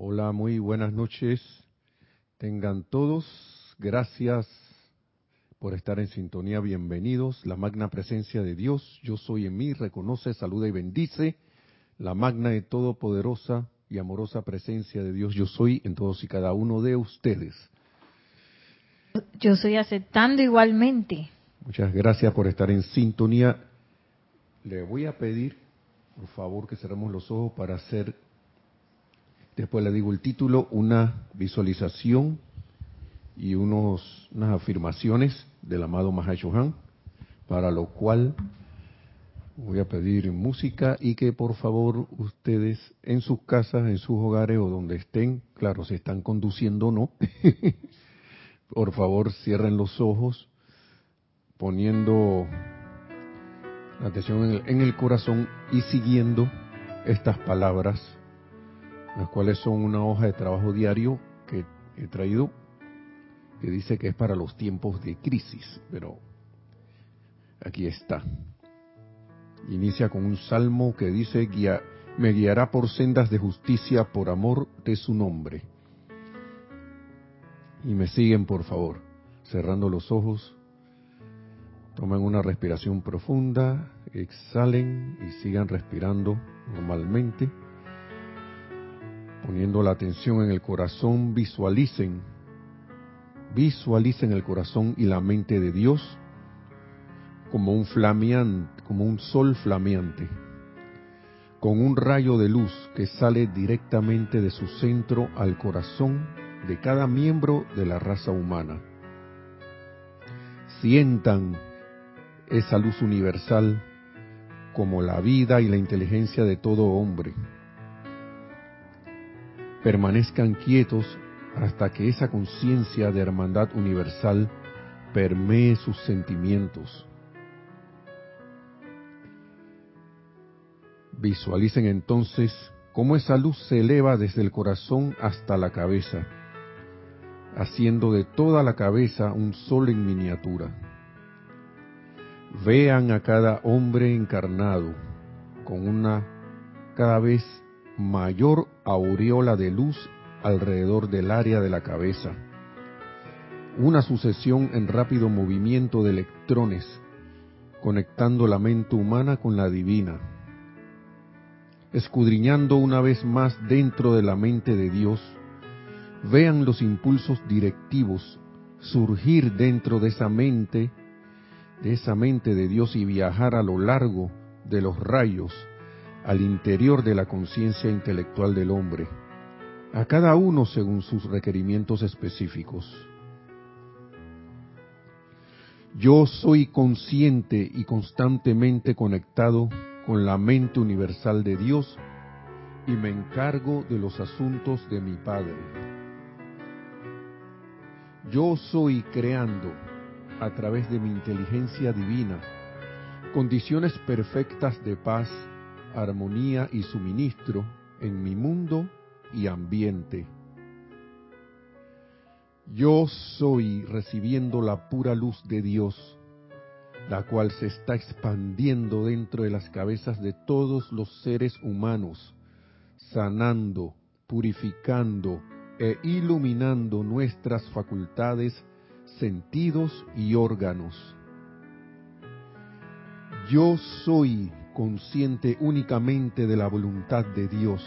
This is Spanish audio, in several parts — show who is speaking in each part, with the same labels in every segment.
Speaker 1: Hola, muy buenas noches. Tengan todos. Gracias por estar en sintonía. Bienvenidos. La magna presencia de Dios, yo soy en mí, reconoce, saluda y bendice. La magna y todopoderosa y amorosa presencia de Dios, yo soy en todos y cada uno de ustedes.
Speaker 2: Yo estoy aceptando igualmente.
Speaker 1: Muchas gracias por estar en sintonía. Le voy a pedir, por favor, que cerremos los ojos para hacer, después le digo el título, una visualización y unos, unas afirmaciones del amado Mahashohan, para lo cual voy a pedir música y que por favor ustedes en sus casas, en sus hogares o donde estén, claro, se están conduciendo o no, por favor cierren los ojos poniendo atención en el, en el, corazón y siguiendo estas palabras, las cuales son una hoja de trabajo diario que he traído, que dice que es para los tiempos de crisis, pero aquí está. Inicia con un salmo que dice, Guía, me guiará por sendas de justicia por amor de su nombre. Y me siguen, por favor, cerrando los ojos Tomen una respiración profunda, exhalen y sigan respirando normalmente. Poniendo la atención en el corazón, visualicen, visualicen el corazón y la mente de Dios como un flameante, como un sol flameante, con un rayo de luz que sale directamente de su centro al corazón de cada miembro de la raza humana. Sientan esa luz universal como la vida y la inteligencia de todo hombre. Permanezcan quietos hasta que esa conciencia de hermandad universal permee sus sentimientos. Visualicen entonces cómo esa luz se eleva desde el corazón hasta la cabeza, haciendo de toda la cabeza un sol en miniatura Vean a cada hombre encarnado con una cada vez mayor aureola de luz alrededor del área de la cabeza. Una sucesión en rápido movimiento de electrones conectando la mente humana con la divina. Escudriñando una vez más dentro de la mente de Dios, vean los impulsos directivos surgir dentro de esa mente de esa mente de Dios y viajar a lo largo de los rayos al interior de la conciencia intelectual del hombre, a cada uno según sus requerimientos específicos. Yo soy consciente y constantemente conectado con la mente universal de Dios y me encargo de los asuntos de mi Padre. Yo soy creando a través de mi inteligencia divina, condiciones perfectas de paz, armonía y suministro en mi mundo y ambiente. Yo soy recibiendo la pura luz de Dios, la cual se está expandiendo dentro de las cabezas de todos los seres humanos, sanando, purificando e iluminando nuestras facultades sentidos y órganos. Yo soy consciente únicamente de la voluntad de Dios,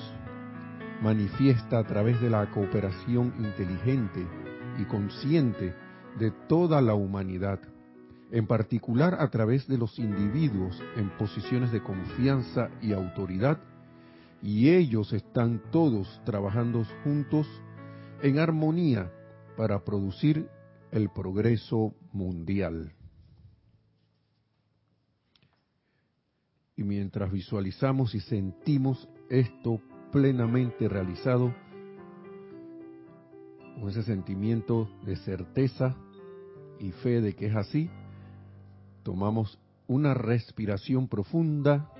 Speaker 1: manifiesta a través de la cooperación inteligente y consciente de toda la humanidad, en particular a través de los individuos en posiciones de confianza y autoridad, y ellos están todos trabajando juntos en armonía para producir el progreso mundial. Y mientras visualizamos y sentimos esto plenamente realizado, con ese sentimiento de certeza y fe de que es así, tomamos una respiración profunda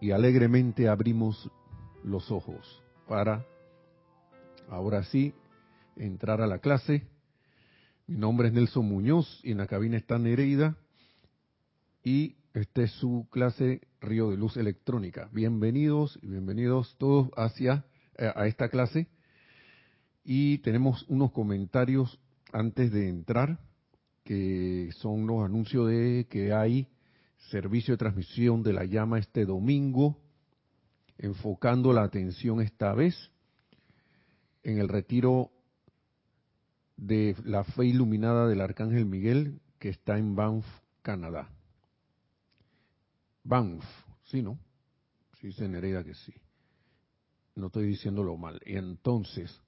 Speaker 1: y alegremente abrimos los ojos para, ahora sí, entrar a la clase. Mi nombre es Nelson Muñoz y en la cabina está Nereida y esta es su clase Río de Luz Electrónica. Bienvenidos y bienvenidos todos hacia eh, a esta clase y tenemos unos comentarios antes de entrar que son los anuncios de que hay servicio de transmisión de la llama este domingo, enfocando la atención esta vez en el retiro de la fe iluminada del Arcángel Miguel que está en Banff, Canadá. Banff, sí, ¿no? Sí, se Nereida que sí. No estoy diciéndolo mal. Entonces,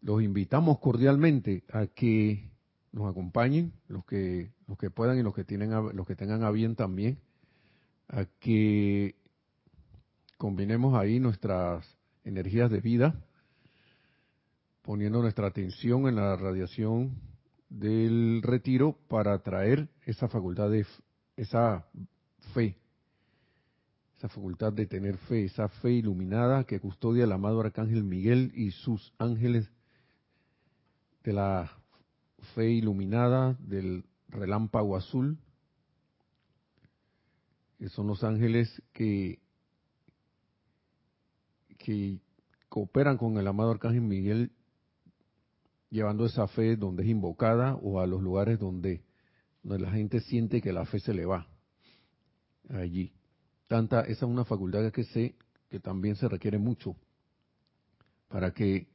Speaker 1: los invitamos cordialmente a que nos acompañen, los que los que puedan y los que tienen los que tengan a bien también, a que combinemos ahí nuestras energías de vida, poniendo nuestra atención en la radiación del retiro para atraer esa facultad de esa fe, esa facultad de tener fe, esa fe iluminada que custodia el amado arcángel Miguel y sus ángeles de la fe iluminada del relámpago azul, que son los ángeles que, que cooperan con el amado Arcángel Miguel, llevando esa fe donde es invocada o a los lugares donde, donde la gente siente que la fe se le va. Allí. Tanta, esa es una facultad que sé que también se requiere mucho para que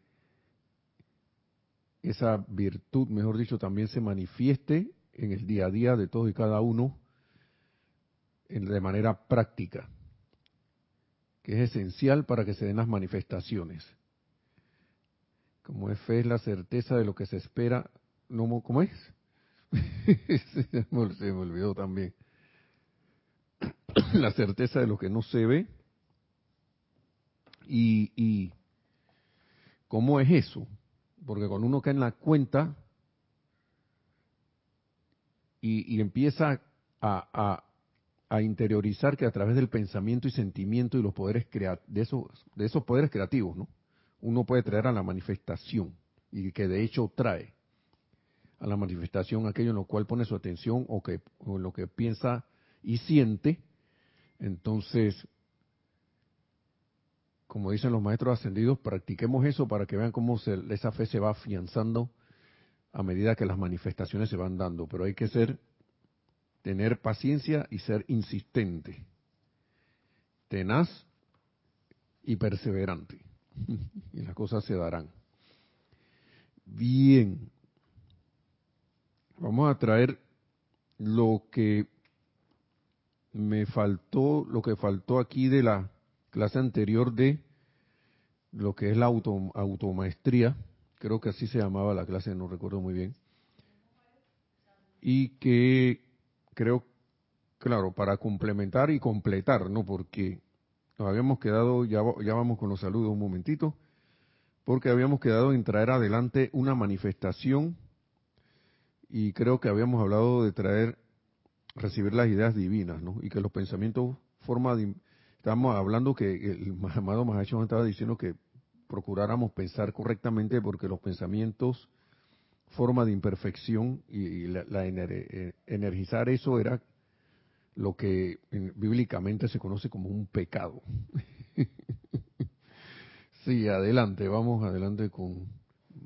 Speaker 1: esa virtud, mejor dicho, también se manifieste en el día a día de todos y cada uno de manera práctica, que es esencial para que se den las manifestaciones. Como es fe, es la certeza de lo que se espera. No, ¿Cómo es? se me olvidó también. la certeza de lo que no se ve. Y, y ¿cómo es eso? Porque cuando uno cae en la cuenta y, empieza a, interiorizar que a través del pensamiento y sentimiento y los poderes de esos, de esos poderes creativos, ¿no? Uno puede traer a la manifestación y que de hecho trae a la manifestación aquello en lo cual pone su atención o, que, o en lo que piensa y siente, entonces como dicen los maestros ascendidos, practiquemos eso para que vean cómo esa fe se va afianzando a medida que las manifestaciones se van dando. Pero hay que ser, tener paciencia y ser insistente, tenaz y perseverante. y las cosas se darán. Bien, vamos a traer lo que me faltó, lo que faltó aquí de la clase anterior de lo que es la auto, automaestría, creo que así se llamaba la clase, no recuerdo muy bien, y que creo, claro, para complementar y completar, ¿no? Porque nos habíamos quedado, ya, ya vamos con los saludos un momentito, porque habíamos quedado en traer adelante una manifestación y creo que habíamos hablado de traer, recibir las ideas divinas, ¿no? Y que los pensamientos forma de, Estamos hablando que el amado Mahacho estaba diciendo que procuráramos pensar correctamente porque los pensamientos, forma de imperfección y, la, eh, energizar eso era lo que bíblicamente se conoce como un pecado. sí, adelante, vamos adelante con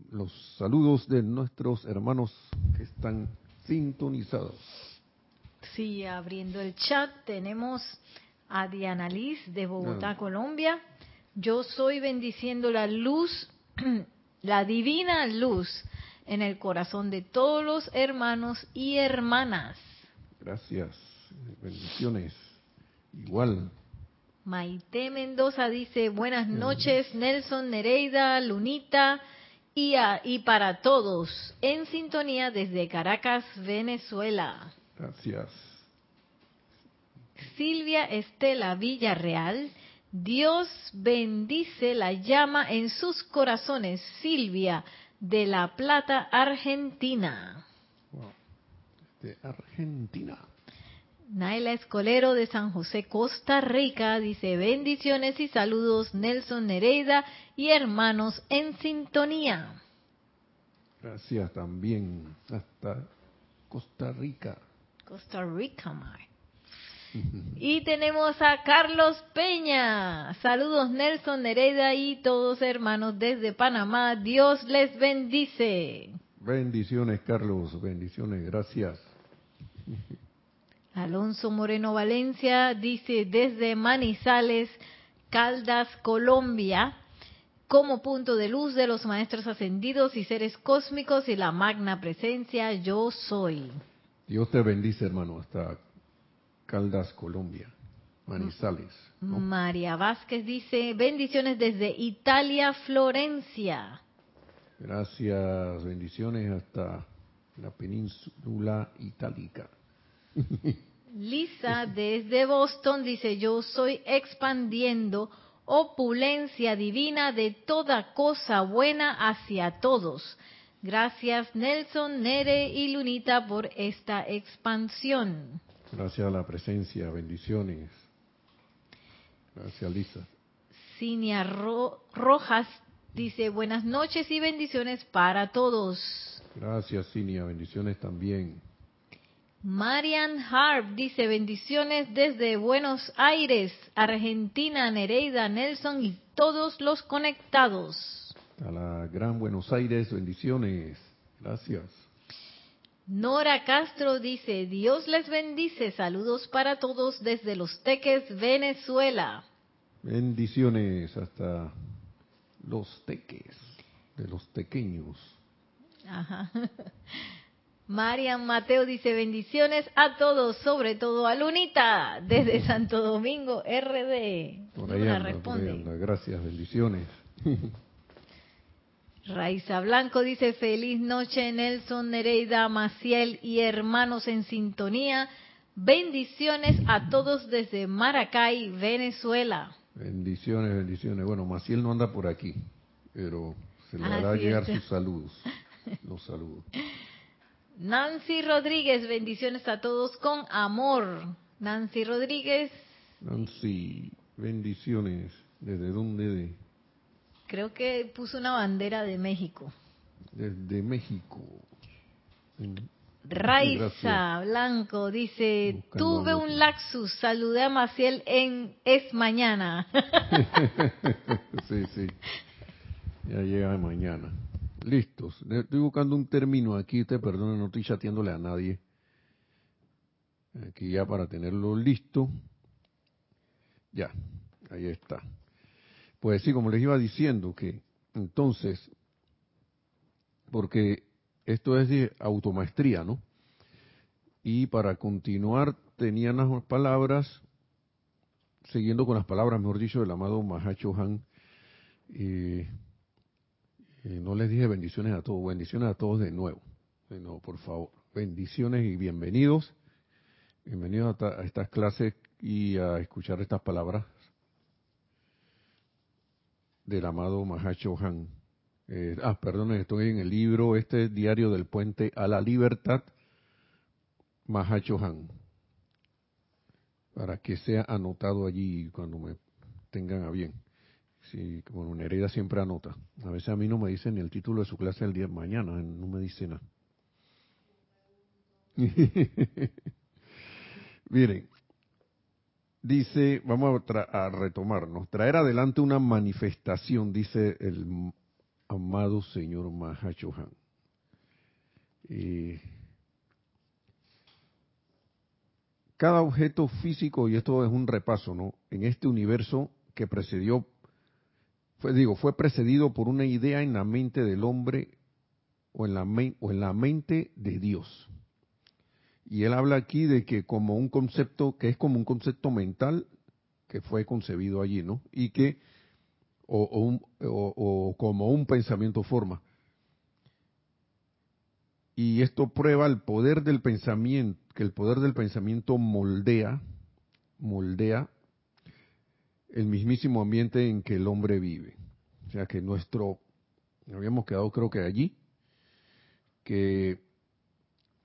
Speaker 1: los saludos de nuestros hermanos que están sintonizados.
Speaker 2: Sí, abriendo el chat tenemos a Diana Liz de Bogotá. Colombia. Yo soy bendiciendo la luz, la divina luz en el corazón de todos los hermanos y hermanas.
Speaker 1: Gracias. Bendiciones. Igual.
Speaker 2: Maite Mendoza dice, buenas noches Nelson, Nereida, Lunita y, y para todos, en sintonía desde Caracas, Venezuela.
Speaker 1: Gracias.
Speaker 2: Silvia Estela Villarreal. Dios bendice la llama en sus corazones. Silvia de La Plata, Argentina.
Speaker 1: De Argentina.
Speaker 2: Naila Escolero de San José, Costa Rica, dice bendiciones y saludos Nelson Nereida y hermanos en sintonía.
Speaker 1: Gracias también hasta Costa Rica.
Speaker 2: Costa Rica, Mar. Y tenemos a Carlos Peña. Saludos Nelson, Nereida y todos hermanos desde Panamá. Dios les bendice.
Speaker 1: Bendiciones Carlos, bendiciones, gracias.
Speaker 2: Alonso Moreno Valencia dice desde Manizales, Caldas, Colombia, como punto de luz de los maestros ascendidos y seres cósmicos y la magna presencia yo soy.
Speaker 1: Dios te bendice hermano, hasta Caldas, Colombia, Manizales.
Speaker 2: María Vázquez dice, bendiciones desde Italia, Florencia.
Speaker 1: Gracias, bendiciones hasta la península itálica.
Speaker 2: Lisa desde Boston dice, yo soy expandiendo opulencia divina de toda cosa buena hacia todos. Gracias Nelson, Nere y Lunita por esta expansión.
Speaker 1: Gracias a la presencia, bendiciones. Gracias Lisa.
Speaker 2: Cinia Rojas dice, buenas noches y bendiciones para todos.
Speaker 1: Gracias Cinia, bendiciones también.
Speaker 2: Marian Harp dice bendiciones desde Buenos Aires, Argentina, Nereida, Nelson y todos los conectados.
Speaker 1: A la Gran Buenos Aires, bendiciones. Gracias.
Speaker 2: Nora Castro dice, Dios les bendice, saludos para todos desde Los Teques, Venezuela.
Speaker 1: Bendiciones hasta Los Teques, de los pequeños. Ajá.
Speaker 2: Marian Mateo dice bendiciones a todos, sobre todo a Lunita, desde Santo Domingo, RD.
Speaker 1: Por ahí responde. Gracias, bendiciones.
Speaker 2: Raiza Blanco dice feliz noche Nelson, Nereida, Maciel y hermanos en sintonía. Bendiciones a todos desde Maracay, Venezuela.
Speaker 1: Bendiciones, bendiciones. Bueno, Maciel no anda por aquí, pero se le hará llegar sus saludos. Los saludos.
Speaker 2: Nancy Rodríguez, bendiciones a todos con amor. Nancy Rodríguez.
Speaker 1: Nancy, bendiciones. ¿Desde dónde?
Speaker 2: Creo que puso una bandera de México.
Speaker 1: Desde México.
Speaker 2: Raiza Blanco dice, tuve un laxus, saludé a Maciel en Es Mañana.
Speaker 1: sí, sí. Ya llega mañana. Listos. Estoy buscando un término aquí, te perdone, no estoy chateándole a nadie. Aquí ya para tenerlo listo. Ya, ahí está. Pues sí, como les iba diciendo, que entonces, porque esto es de automaestría, ¿no? Y para continuar, tenían las palabras, siguiendo con las palabras, mejor dicho, del amado Mahacho Han, eh, no les dije bendiciones a todos, bendiciones a todos de nuevo. De nuevo, por favor. Bendiciones y bienvenidos. Bienvenidos a, estas clases y a escuchar estas palabras del amado Mahacho Han. Eh, ah, perdón, estoy en el libro, este Diario del Puente a la Libertad, Mahacho Han. Para que sea anotado allí cuando me tengan a bien. Sí, como una herida siempre anota. A veces a mí no me dicen el título de su clase el día de mañana, no me dice nada. Miren, dice, vamos a, retomarnos, traer adelante una manifestación, dice el amado señor Mahachohan. cada objeto físico, y esto es un repaso, ¿no? En este universo que precedió fue, digo, fue precedido por una idea en la mente del hombre o en la mente de Dios. Y él habla aquí de que como un concepto, que es como un concepto mental que fue concebido allí, ¿no? Y que, o, o como un pensamiento forma. Y esto prueba el poder del pensamiento, que el poder del pensamiento moldea, moldea el mismísimo ambiente en que el hombre vive. O sea que nuestro, habíamos quedado creo que allí, que,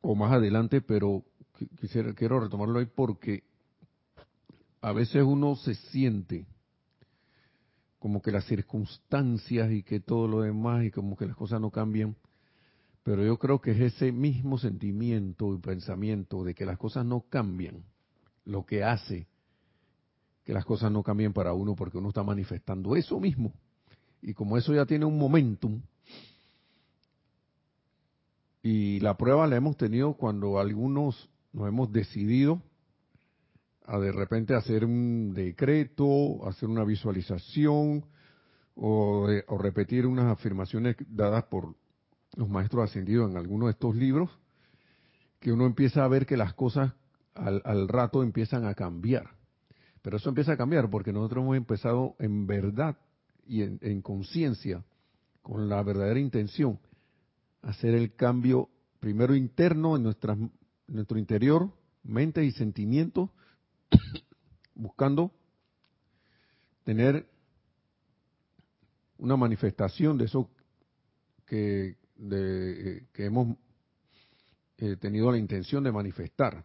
Speaker 1: o más adelante, pero quisiera, quiero retomarlo ahí porque a veces uno se siente como que las circunstancias y que todo lo demás y como que las cosas no cambian, pero yo creo que es ese mismo sentimiento y pensamiento de que las cosas no cambian lo que hace que las cosas no cambien para uno porque uno está manifestando eso mismo. Y como eso ya tiene un momentum, y la prueba la hemos tenido cuando algunos nos hemos decidido a de repente hacer un decreto, hacer una visualización o, o repetir unas afirmaciones dadas por los maestros ascendidos en alguno de estos libros, que uno empieza a ver que las cosas al, al rato empiezan a cambiar. Pero eso empieza a cambiar porque nosotros hemos empezado en verdad y en, conciencia, con la verdadera intención, hacer el cambio primero interno en, nuestra, nuestro interior, mente y sentimientos, buscando tener una manifestación de eso que, de, que hemos eh, tenido la intención de manifestar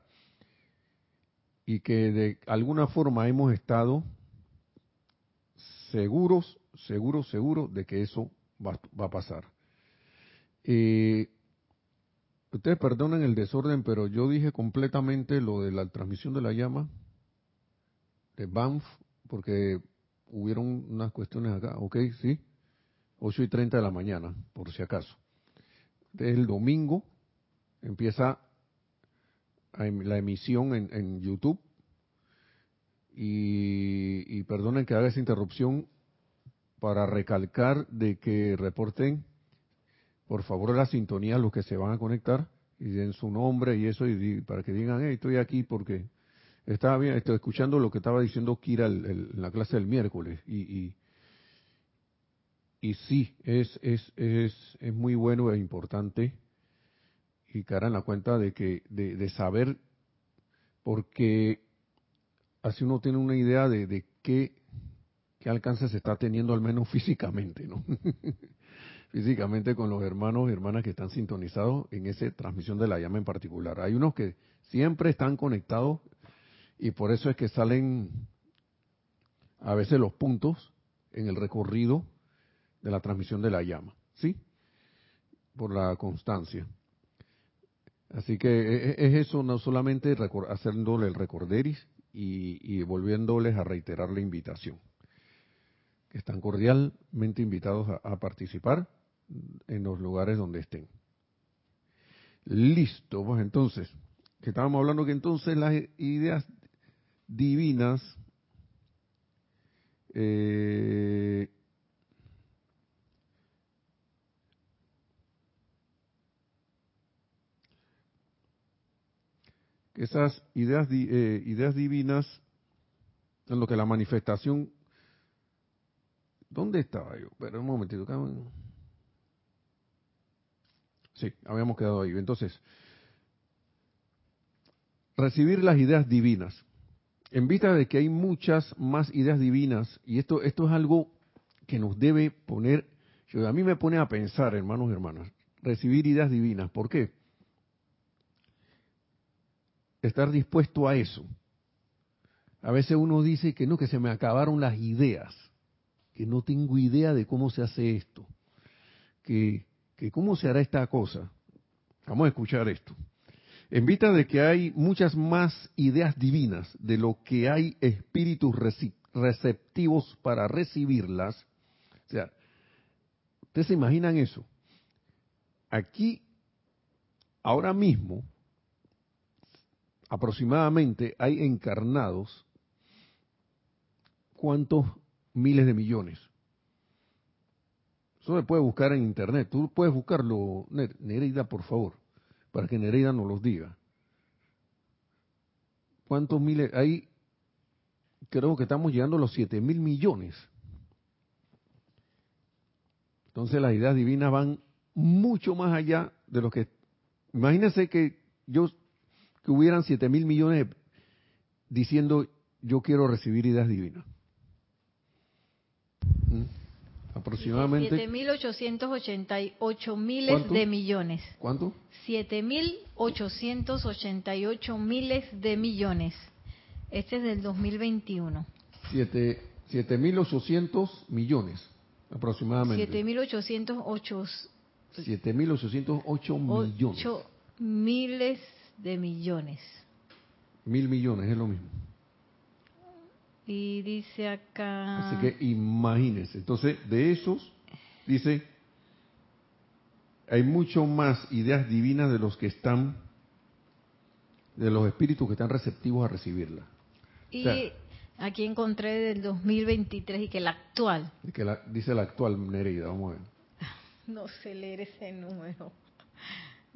Speaker 1: y que de alguna forma hemos estado seguros, seguros, seguros de que eso va, a pasar. Eh, ustedes perdonen el desorden, pero yo dije completamente lo de la transmisión de la llama de Banff, porque hubieron unas cuestiones acá, ok, sí, 8 y 30 de la mañana, por si acaso. Desde el domingo empieza em, la emisión en, YouTube. Y, perdonen que haga esa interrupción para recalcar de que reporten, por favor, la sintonía los que se van a conectar y den su nombre y eso, y para que digan, hey, estoy aquí porque estaba bien, estoy escuchando lo que estaba diciendo Kira en la clase del miércoles. Y, y, sí, es, es, es, es muy bueno e importante y cara en la cuenta de que de, saber porque así uno tiene una idea de, de qué, qué alcance se está teniendo al menos físicamente, ¿no? Físicamente con los hermanos y hermanas que están sintonizados en esa transmisión de la llama en particular. Hay unos que siempre están conectados y por eso es que salen a veces los puntos en el recorrido de la transmisión de la llama, ¿sí? Por la constancia. Así que e, e, es eso, no solamente haciéndole el recorderis y, volviéndoles a reiterar la invitación. Que están cordialmente invitados a, participar en los lugares donde estén. Listo, pues entonces, que estábamos hablando que entonces las ideas divinas eh, esas ideas, eh, ideas divinas, en lo que la manifestación... ¿Dónde estaba yo? Pero un momentito. Sí, habíamos quedado ahí. Entonces, recibir las ideas divinas. En vista de que hay muchas más ideas divinas, y esto, esto es algo que nos debe poner, a mí me pone a pensar, hermanos y hermanas, recibir ideas divinas. ¿Por qué? estar dispuesto a eso. A veces uno dice que no, que se me acabaron las ideas, que no tengo idea de cómo se hace esto, que, que cómo se hará esta cosa. Vamos a escuchar esto. En vista de que hay muchas más ideas divinas de lo que hay espíritus receptivos para recibirlas, o sea, ¿ustedes se imaginan eso? Aquí, ahora mismo, aproximadamente hay encarnados cuántos miles de millones. Eso se puede buscar en internet. Tú puedes buscarlo, Nereida, por favor, para que Nereida nos los diga. ¿Cuántos miles? Ahí creo que estamos llegando a los siete mil millones. Entonces las ideas divinas van mucho más allá de lo que... Imagínense que yo que hubieran 7 mil millones diciendo yo quiero recibir ideas divinas. ¿Mm? Aproximadamente.
Speaker 2: 7.888 miles de millones.
Speaker 1: ¿Cuánto?
Speaker 2: 7.888 miles de millones. Este es del 2021.
Speaker 1: 7.800 millones, aproximadamente.
Speaker 2: 7.808
Speaker 1: 7.808 millones.
Speaker 2: miles de millones.
Speaker 1: Mil millones es lo mismo.
Speaker 2: Y dice acá...
Speaker 1: Así que imagínense. Entonces, de esos, dice, hay mucho más ideas divinas de los que están, de los espíritus que están receptivos a recibirla.
Speaker 2: Y aquí encontré del 2023 y que la actual.
Speaker 1: Que la, dice la actual Nereida, vamos a ver.
Speaker 2: No sé leer ese número.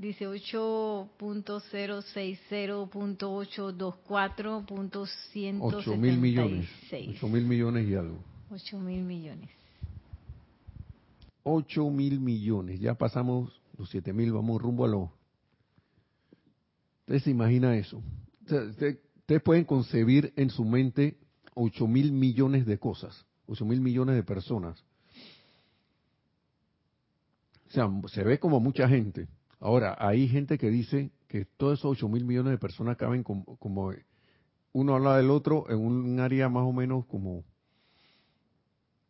Speaker 2: Dice 8.060.824.176.
Speaker 1: 8 mil millones. 8 mil millones y algo.
Speaker 2: 8 mil millones.
Speaker 1: 8 mil millones. Ya pasamos los 7 mil, vamos rumbo a los... ¿Usted se imagina eso? Ustedes pueden concebir en su mente 8 mil millones de cosas, 8 mil millones de personas. O sea, se ve como mucha gente Ahora, hay gente que dice que todos esos 8 mil millones de personas caben como, uno al lado del otro en un área más o menos como,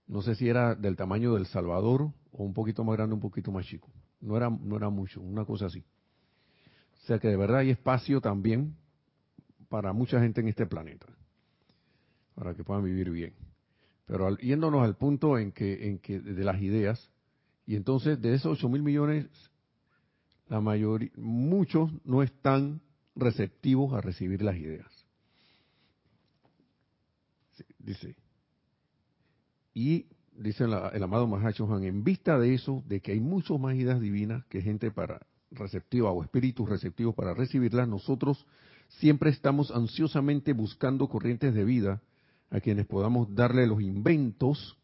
Speaker 1: no sé si era del tamaño del Salvador o un poquito más grande, un poquito más chico. No era, no era mucho, una cosa así. O sea que de verdad hay espacio también para mucha gente en este planeta, para que puedan vivir bien. Pero yéndonos al punto en que, en que de las ideas, y entonces de esos 8 mil millones la mayoría, muchos no están receptivos a recibir las ideas. dice, y dice el, amado Mahacho Juan, en vista de eso, de que hay muchas más ideas divinas que gente para receptiva o espíritus receptivos para recibirlas, nosotros siempre estamos ansiosamente buscando corrientes de vida a quienes podamos darle los inventos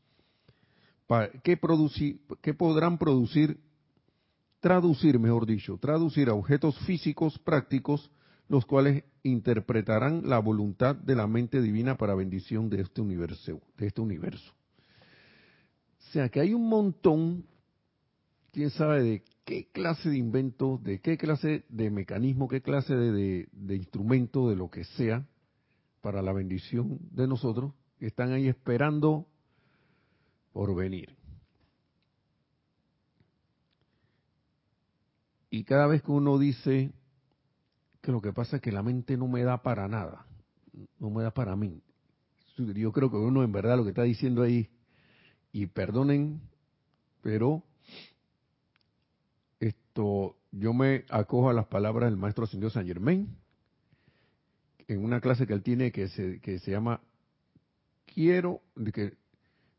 Speaker 1: para, que, producir, que podrán producir traducir, mejor dicho, traducir a objetos físicos prácticos, los cuales interpretarán la voluntad de la mente divina para bendición de este universo. De este universo. O sea que hay un montón, quién sabe de qué clase de inventos, de qué clase de mecanismo, qué clase de, de instrumento, de lo que sea, para la bendición de nosotros, están ahí esperando por venir. Y cada vez que uno dice que lo que pasa es que la mente no me da para nada, no me da para mí, yo creo que uno en verdad lo que está diciendo ahí, y perdonen, pero esto, yo me acojo a las palabras del maestro ascendido San Germain, en una clase que él tiene que se, que se llama Quiero, de que,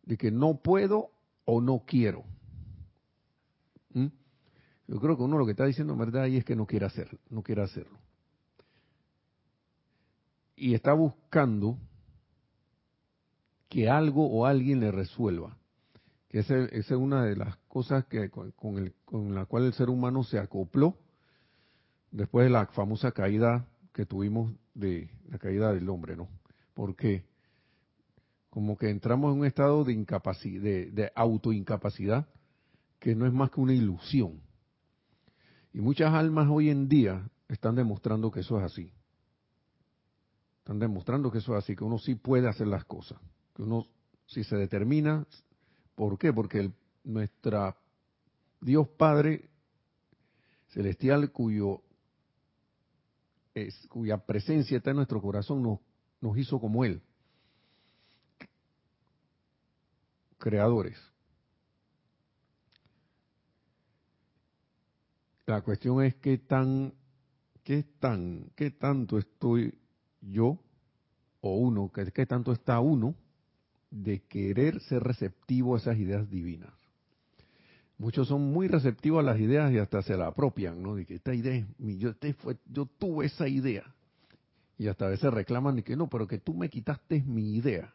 Speaker 1: de que no puedo o no quiero. ¿Mm? Yo creo que uno lo que está diciendo en verdad ahí es que no quiere hacerlo, no quiere hacerlo. Y está buscando que algo o alguien le resuelva. Que esa, es una de las cosas que con, con la cual el ser humano se acopló después de la famosa caída que tuvimos de la caída del hombre, ¿no? Porque como que entramos en un estado de incapacidad, de, de autoincapacidad, que no es más que una ilusión. Y muchas almas hoy en día están demostrando que eso es así. Están demostrando que eso es así, que uno sí puede hacer las cosas. Que uno, si se determina, ¿por qué? Porque nuestra Dios Padre Celestial, cuyo es, cuya presencia está en nuestro corazón, nos, nos hizo como Él. Creadores. La cuestión es qué tan, qué tan, qué tanto estoy yo o uno, qué, qué tanto está uno de querer ser receptivo a esas ideas divinas. Muchos son muy receptivos a las ideas y hasta se la apropian, ¿no? De que esta idea es mi, yo, este yo tuve esa idea. Y hasta a veces reclaman de que no, pero que tú me quitaste mi idea.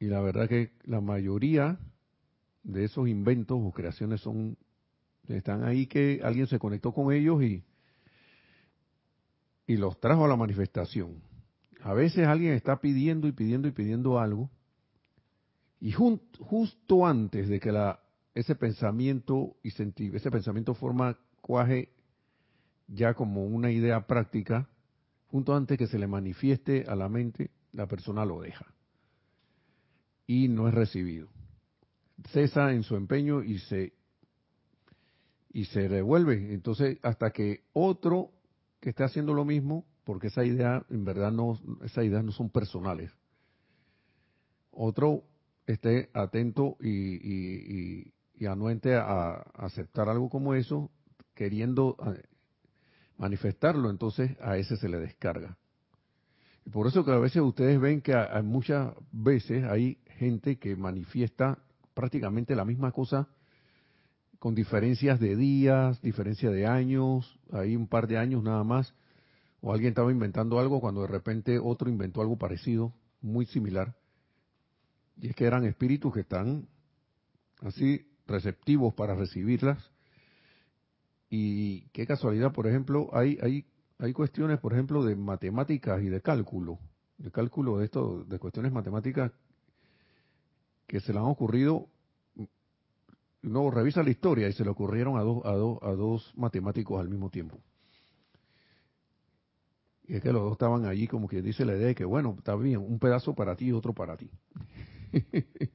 Speaker 1: Y la verdad que la mayoría de esos inventos o creaciones son están ahí que alguien se conectó con ellos y y los trajo a la manifestación. A veces alguien está pidiendo y pidiendo y pidiendo algo y justo antes de que la ese pensamiento y sentir ese pensamiento forma cuaje ya como una idea práctica, justo antes que se le manifieste a la mente, la persona lo deja y no es recibido cesa en su empeño y se y se revuelve. Entonces, hasta que otro que esté haciendo lo mismo porque esa idea, en verdad, no, esas ideas no son personales. Otro esté atento y, y, anuente a, aceptar algo como eso, queriendo eh, manifestarlo, entonces a ese se le descarga. Y por eso que a veces ustedes ven que muchas veces hay gente que manifiesta prácticamente la misma cosa con diferencias de días, diferencia de años, hay un par de años nada más, o alguien estaba inventando algo cuando de repente otro inventó algo parecido, muy similar, y es que eran espíritus que están así receptivos para recibirlas, y qué casualidad, por ejemplo, hay, hay, hay cuestiones, por ejemplo, de matemáticas y de cálculo, de cálculo de esto, de cuestiones matemáticas que se le han ocurrido no revisa la historia y se le ocurrieron a dos, a dos, a dos matemáticos al mismo tiempo. Y es que los dos estaban allí como que dice la idea de que, bueno, está bien, un pedazo para ti y otro para ti.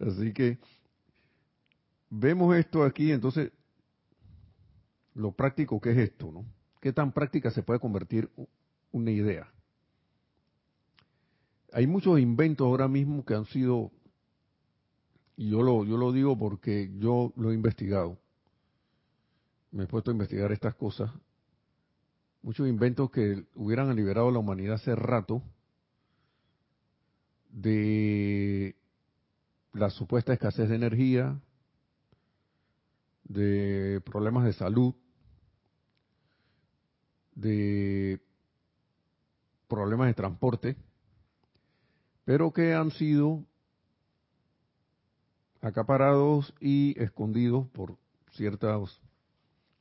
Speaker 1: Así que vemos esto aquí, entonces, lo práctico que es esto, ¿no? ¿Qué tan práctica se puede convertir una idea? Hay muchos inventos ahora mismo que han sido y yo lo, yo lo digo porque yo lo he investigado. Me he puesto a investigar estas cosas. Muchos inventos que hubieran liberado a la humanidad hace rato de la supuesta escasez de energía, de problemas de salud, de problemas de transporte, pero que han sido acaparados y escondidos por ciertos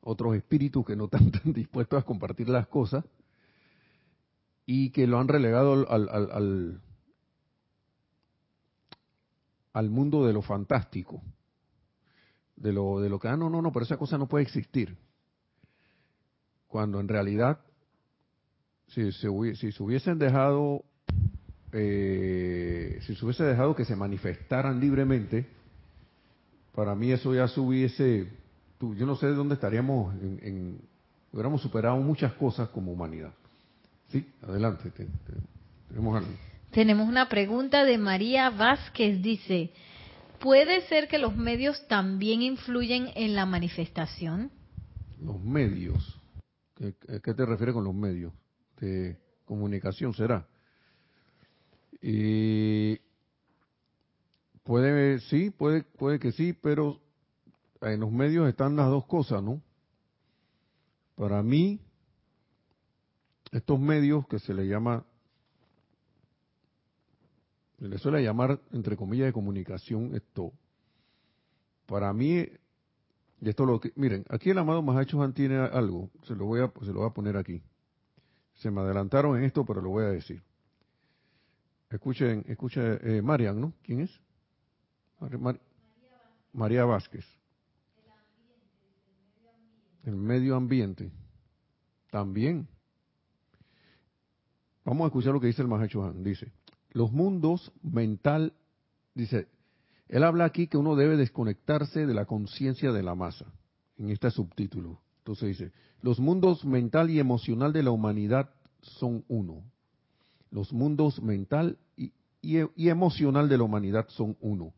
Speaker 1: otros espíritus que no están tan dispuestos a compartir las cosas y que lo han relegado al, al, mundo de lo fantástico, de lo, de lo que, ah, no, no, no, pero esa cosa no puede existir. Cuando en realidad, si se, si se hubiesen dejado, eh, si se hubiese dejado que se manifestaran libremente, para mí eso ya subiese, yo no sé de dónde estaríamos, en, hubiéramos superado muchas cosas como humanidad. Sí, adelante. tenemos,
Speaker 2: tenemos una pregunta de María Vázquez, dice, ¿puede ser que los medios también influyen en la manifestación?
Speaker 1: Los medios. ¿Qué, qué te refieres con los medios? De comunicación será. Y Puede, sí, puede, puede que sí, pero en los medios están las dos cosas, ¿no? Para mí, estos medios que se le llama, se le suele llamar, entre comillas, de comunicación, esto, para mí, y esto lo miren, aquí el amado Mahacho tiene algo, se lo voy a, se lo voy a poner aquí. Se me adelantaron en esto, pero lo voy a decir. Escuchen, escuchen, eh, Marian, ¿no? ¿Quién es? María Vázquez. El medio ambiente. También. Vamos a escuchar lo que dice el Mahacho Dice, los mundos mental, dice, él habla aquí que uno debe desconectarse de la conciencia de la masa, en este subtítulo. Entonces dice, los mundos mental y emocional de la humanidad son uno. Los mundos mental y emocional de la humanidad son uno.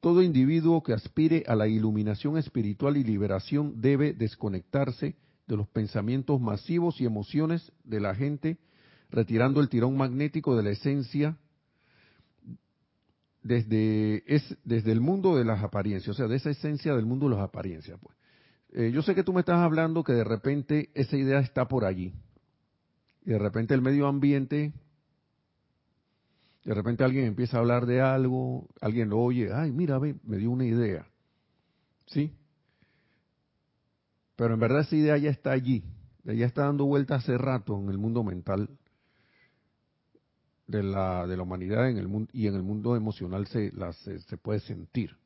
Speaker 1: Todo individuo que aspire a la iluminación espiritual y liberación debe desconectarse de los pensamientos masivos y emociones de la gente, retirando el tirón magnético de la esencia desde, es, desde el mundo de las apariencias, o sea, de esa esencia del mundo de las apariencias. Pues. Eh, yo sé que tú me estás hablando que de repente esa idea está por allí. Y de repente el medio ambiente de repente alguien empieza a hablar de algo, alguien lo oye, ay, mira, me dio una idea. ¿Sí? Pero en verdad esa idea ya está allí, ya está dando vuelta hace rato en el mundo mental de la, de la humanidad en el mundo, y en el mundo emocional se, la, se, puede sentir.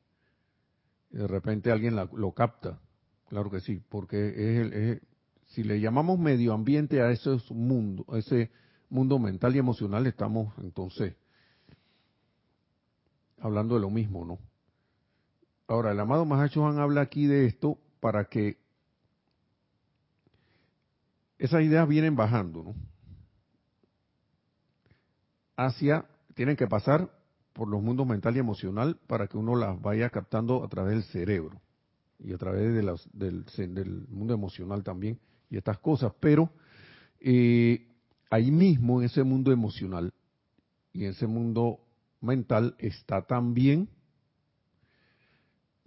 Speaker 1: de repente alguien lo capta, claro que sí, porque es, el, es si le llamamos medio ambiente a ese mundo, a ese mundo mental y emocional, estamos entonces hablando de lo mismo, ¿no? Ahora, el amado Mahacho habla aquí de esto para que esas ideas vienen bajando, ¿no? Hacia, tienen que pasar por los mundos mental y emocional para que uno las vaya captando a través del cerebro y a través de las, del, del, mundo emocional también y estas cosas. Pero eh, ahí mismo, en ese mundo emocional y en ese mundo mental, está también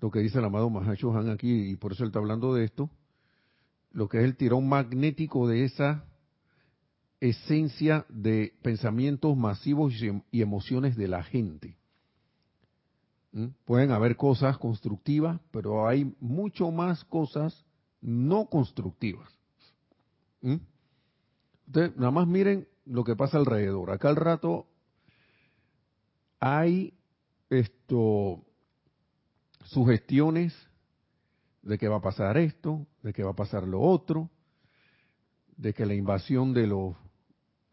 Speaker 1: lo que dice el amado Mahacho Han aquí, y por eso él está hablando de esto, lo que es el tirón magnético de esa esencia de pensamientos masivos y emociones de la gente. ¿Mm? Pueden haber cosas constructivas, pero hay mucho más cosas no constructivas. ¿Mm? Entonces, nada más miren lo que pasa alrededor. Acá al rato hay esto sugestiones de que va a pasar esto, de que va a pasar lo otro, de que la invasión de los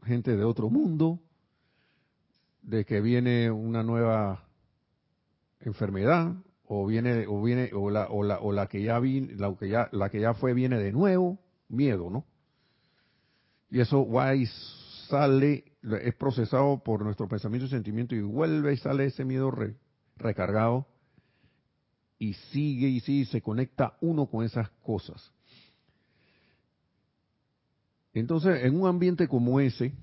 Speaker 1: gente de otro mundo, de que viene una nueva enfermedad o viene o viene o la o la, o la que ya vi, la que ya la que ya fue viene de nuevo, miedo, ¿no? Y eso va y sale es procesado por nuestro pensamiento y sentimiento y vuelve y sale ese miedo recargado y sigue y sigue, se conecta uno con esas cosas. Entonces, en un ambiente como ese,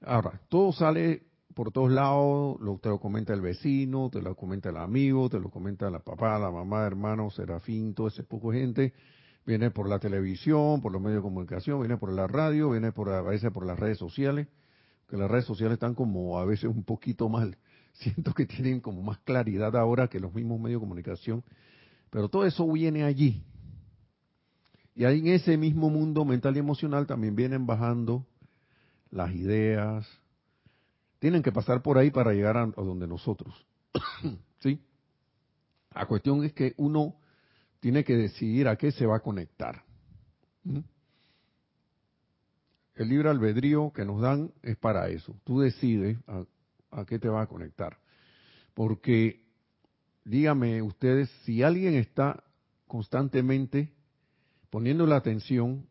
Speaker 1: ahora, todo sale por todos lados, lo, te lo comenta el vecino, te lo comenta el amigo, te lo comenta la papá, la mamá, hermano, serafín, todo ese poco gente, viene por la televisión, por los medios de comunicación, viene por la radio, viene por a veces por las redes sociales, que las redes sociales están como a veces un poquito mal siento que tienen como más claridad ahora que los mismos medios de comunicación, pero todo eso viene allí. Y ahí en ese mismo mundo mental y emocional también vienen bajando las ideas, tienen que pasar por ahí para llegar a, donde nosotros. ¿Sí? La cuestión es que uno tiene que decidir a qué se va a conectar. ¿Mm? El libre albedrío que nos dan es para eso. Tú decides a qué te va a conectar. Porque, dígame ustedes, si alguien está constantemente poniendo la atención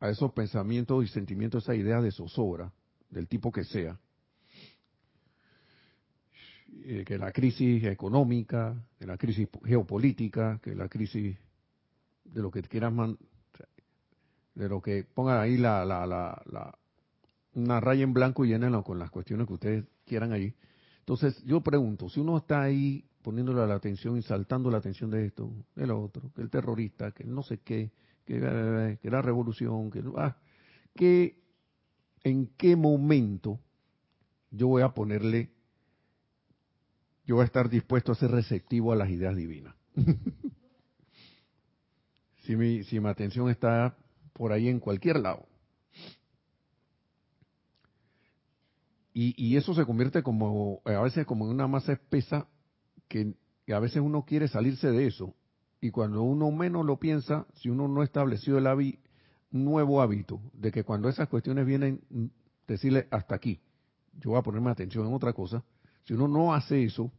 Speaker 1: a esos pensamientos y sentimientos, esa idea de zozobra, del tipo que sea, eh, que la crisis económica, que la crisis geopolítica, que la crisis de lo que quieras, de lo que ponga ahí la, la, la, una raya en blanco y llénenlo con las cuestiones que ustedes quieran ahí. Entonces, yo pregunto, si uno está ahí poniéndole la atención y saltando la atención de esto, de lo otro, que el terrorista, que no sé qué, que, que la revolución, que, ah, que en qué momento yo voy a ponerle, yo voy a estar dispuesto a ser receptivo a las ideas divinas. si, mi, si mi atención está por ahí en cualquier lado. Y, eso se convierte como, a veces como en una masa espesa que, a veces uno quiere salirse de eso. Y cuando uno menos lo piensa, si uno no estableció el nuevo hábito de que cuando esas cuestiones vienen, decirle hasta aquí, yo voy a ponerme atención en otra cosa, si uno no hace eso,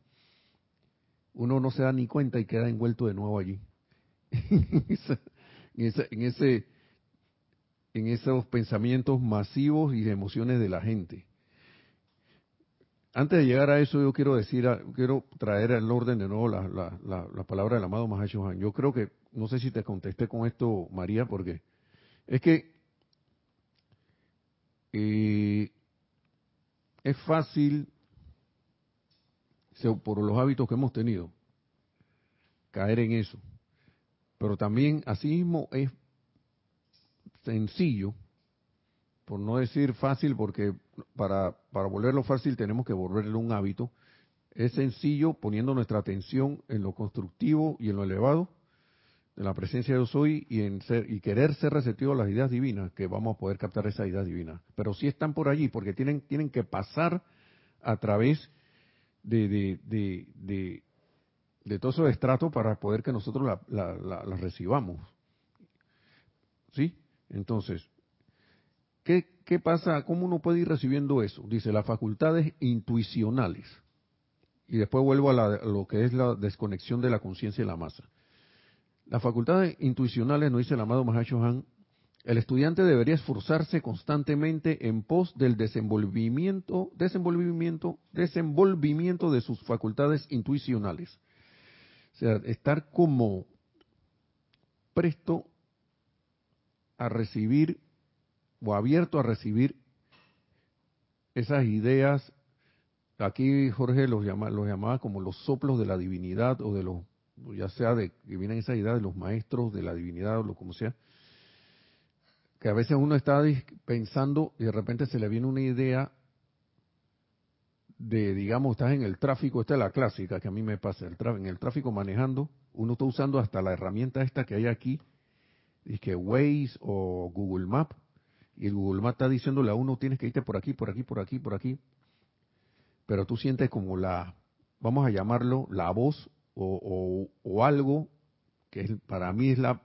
Speaker 1: uno no se da ni cuenta y queda envuelto de nuevo allí. en, ese, en esos pensamientos masivos y emociones de la gente. Antes de llegar a eso, yo quiero decir, quiero traer al orden de nuevo la, la, palabra del amado Mahashohan. Yo creo que, no sé si te contesté con esto, María, porque es que eh, es fácil, por los hábitos que hemos tenido, caer en eso. Pero también, asimismo, es sencillo por no decir fácil, porque para, para volverlo fácil tenemos que volverlo un hábito, es sencillo poniendo nuestra atención en lo constructivo y en lo elevado de la presencia de yo soy y en ser y querer ser receptivo a las ideas divinas, que vamos a poder captar esa idea divina. Pero sí están por allí, porque tienen, tienen que pasar a través de, de, de, de, todos esos estratos para poder que nosotros las la, la recibamos. ¿Sí? Entonces, ¿Qué, pasa? ¿Cómo uno puede ir recibiendo eso? Dice, las facultades intuicionales. Y después vuelvo a, lo que es la desconexión de la conciencia y la masa. Las facultades intuicionales, nos dice el amado Mahashohan, El estudiante debería esforzarse constantemente en pos del desenvolvimiento, desenvolvimiento, desenvolvimiento de sus facultades intuicionales. O sea, estar como presto a recibir o abierto a recibir esas ideas. Aquí Jorge los, llama, los llamaba como los soplos de la divinidad o de los, ya sea de que vienen esas ideas de los maestros de la divinidad o lo como sea que a veces uno está pensando y de repente se le viene una idea de, digamos, estás en el tráfico, esta es la clásica que a mí me pasa, en el tráfico manejando, uno está usando hasta la herramienta esta que hay aquí, es que Waze o Google Map, y Google Map está diciéndole a uno, tienes que irte por aquí, por aquí, por aquí, por aquí, pero tú sientes como la, vamos a llamarlo, la voz o, o algo que es, para mí es la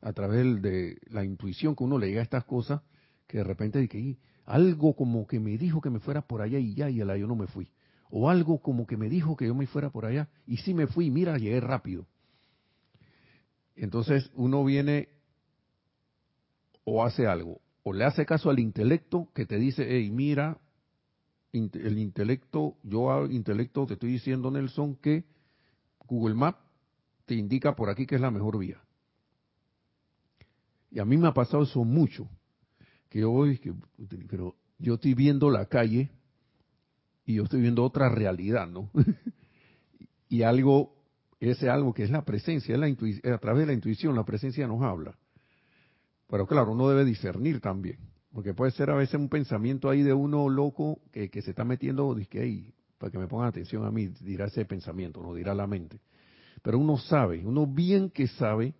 Speaker 1: a través de la intuición que uno le llega a estas cosas, que de repente dice, algo como que me dijo que me fuera por allá y ya, y yo no me fui. O algo como que me dijo que yo me fuera por allá, y sí me fui, mira, llegué rápido. Entonces uno viene o hace algo, o le hace caso al intelecto que te dice, hey, mira, el intelecto, yo intelecto te estoy diciendo, Nelson, que Google Maps te indica por aquí que es la mejor vía. Y a mí me ha pasado eso mucho, que yo voy, pero yo estoy viendo la calle y yo estoy viendo otra realidad, ¿no? y algo, ese algo que es la presencia, la a través de la intuición, la presencia nos habla. Pero claro, uno debe discernir también, porque puede ser a veces un pensamiento ahí de uno loco que, se está metiendo, dice, para que me pongan atención a mí, dirá ese pensamiento, no dirá la mente. Pero uno sabe, uno bien que sabe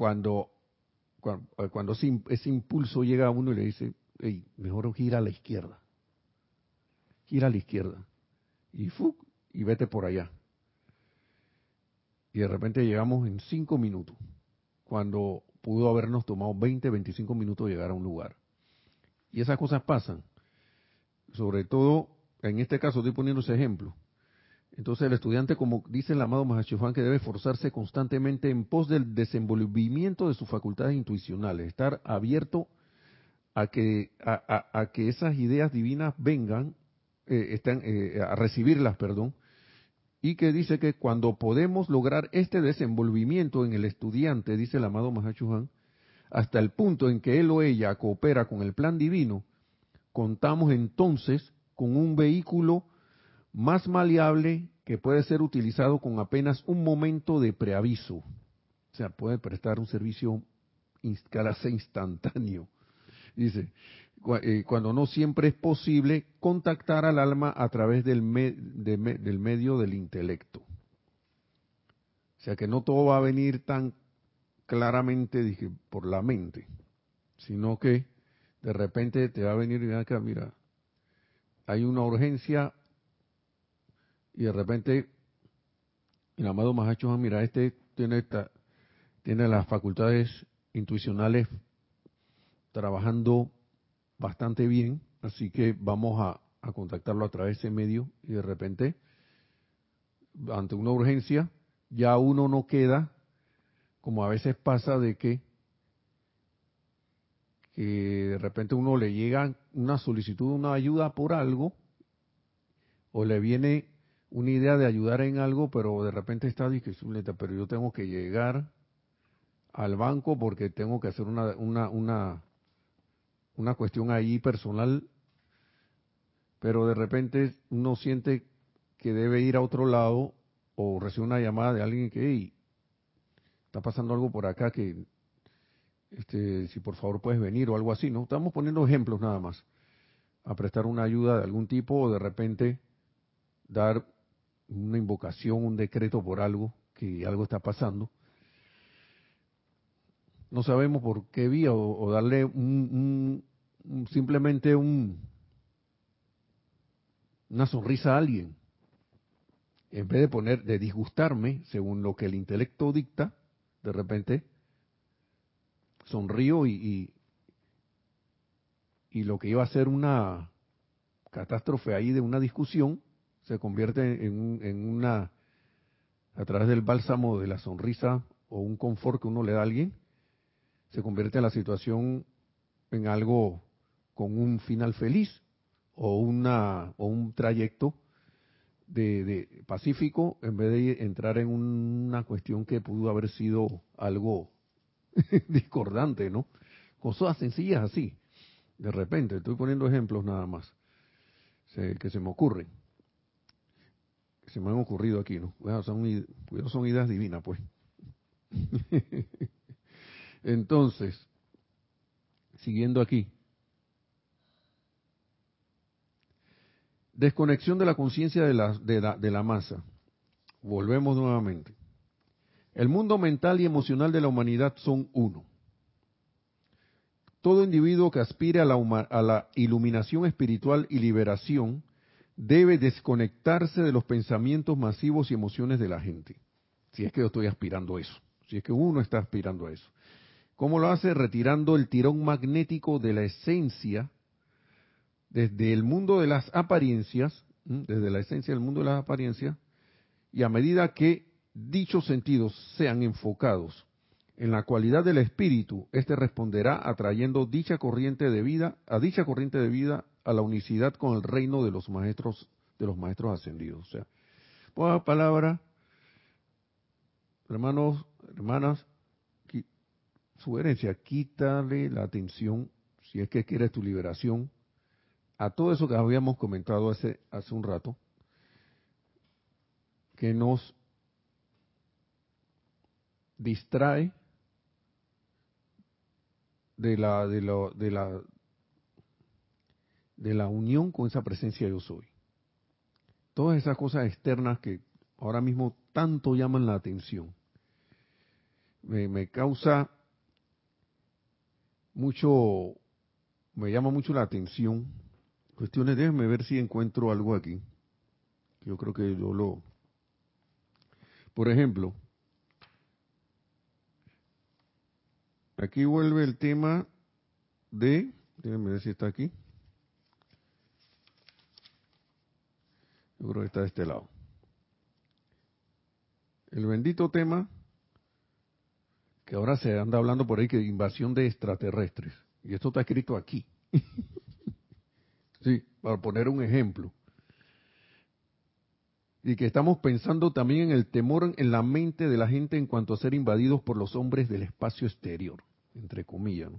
Speaker 1: cuando, cuando, ese, impulso llega a uno y le dice, hey, mejor gira a la izquierda. Gira a la izquierda. Y, y vete por allá. Y de repente llegamos en cinco minutos, cuando pudo habernos tomado 20, 25 minutos llegar a un lugar. Y esas cosas pasan. Sobre todo, en este caso estoy poniendo ese ejemplo. Entonces el estudiante, como dice el amado Mahachifán, que debe esforzarse constantemente en pos del desenvolvimiento de sus facultades intuicionales, estar abierto a que, a, que esas ideas divinas vengan, eh, están, eh, a recibirlas, perdón, y que dice que cuando podemos lograr este desenvolvimiento en el estudiante, dice el amado Mahachuhan, hasta el punto en que él o ella coopera con el plan divino, contamos entonces con un vehículo más maleable que puede ser utilizado con apenas un momento de preaviso. O sea, puede prestar un servicio casi instantáneo. Dice, eh, cuando no siempre es posible contactar al alma a través del, del medio del intelecto. O sea que no todo va a venir tan claramente dije, por la mente, sino que de repente te va a venir y acá, mira, hay una urgencia y de repente el amado Mahacho, mira, este tiene, esta, tiene las facultades intuicionales trabajando bastante bien, así que vamos a, a contactarlo a través de ese medio y de repente, ante una urgencia, ya uno no queda, como a veces pasa de que, que de repente uno le llega una solicitud, una ayuda por algo, o le viene una idea de ayudar en algo, pero de repente está difícil, pero yo tengo que llegar al banco porque tengo que hacer una, una, una, una cuestión ahí personal, pero de repente uno siente que debe ir a otro lado o recibe una llamada de alguien que está pasando algo por acá que este, si por favor puedes venir o algo así, ¿no? Estamos poniendo ejemplos nada más, a prestar una ayuda de algún tipo o de repente dar una invocación, un decreto por algo, que algo está pasando. No sabemos por qué vía o, darle un, simplemente un, una sonrisa a alguien. En vez de poner, de disgustarme según lo que el intelecto dicta, de repente sonrío y, y, y lo que iba a ser una catástrofe ahí de una discusión, se convierte en, una, a través del bálsamo de la sonrisa o un confort que uno le da a alguien, se convierte la situación en algo con un final feliz o una o un trayecto de, pacífico en vez de entrar en una cuestión que pudo haber sido algo discordante, ¿no? Cosas sencillas así. De repente, estoy poniendo ejemplos nada más que se me ocurren. Se me han ocurrido aquí, ¿no? son, son ideas divinas, pues. Entonces, siguiendo aquí. Desconexión de la conciencia de la, de, la, de la masa. Volvemos nuevamente. El mundo mental y emocional de la humanidad son uno. Todo individuo que aspire a la, a la, iluminación espiritual y liberación debe desconectarse de los pensamientos masivos y emociones de la gente. Si es que yo estoy aspirando a eso. Si es que uno está aspirando a eso. ¿Cómo lo hace? Retirando el tirón magnético de la esencia desde el mundo de las apariencias, desde la esencia del mundo de las apariencias, y a medida que dichos sentidos sean enfocados en la cualidad del espíritu, éste responderá atrayendo dicha corriente de vida, a dicha corriente de vida, a la unicidad con el reino de los maestros, de los maestros ascendidos. O sea, por palabra, hermanos, hermanas, sugerencia, quítale la atención, si es que quieres tu liberación, a todo eso que habíamos comentado hace, hace un rato, que nos distrae de la, de, la, de, la, de la unión con esa presencia yo soy. Todas esas cosas externas que ahora mismo tanto llaman la atención. Me, me causa mucho, me llama mucho la atención Cuestiones, déjenme ver si encuentro algo aquí. Yo creo que yo lo... Por ejemplo, aquí vuelve el tema de... Déjenme ver si está aquí. Yo creo que está de este lado. El bendito tema que ahora se anda hablando por ahí que invasión de extraterrestres. Y esto está escrito aquí. Sí, para poner un ejemplo. Y que estamos pensando también en el temor en la mente de la gente en cuanto a ser invadidos por los hombres del espacio exterior, entre comillas.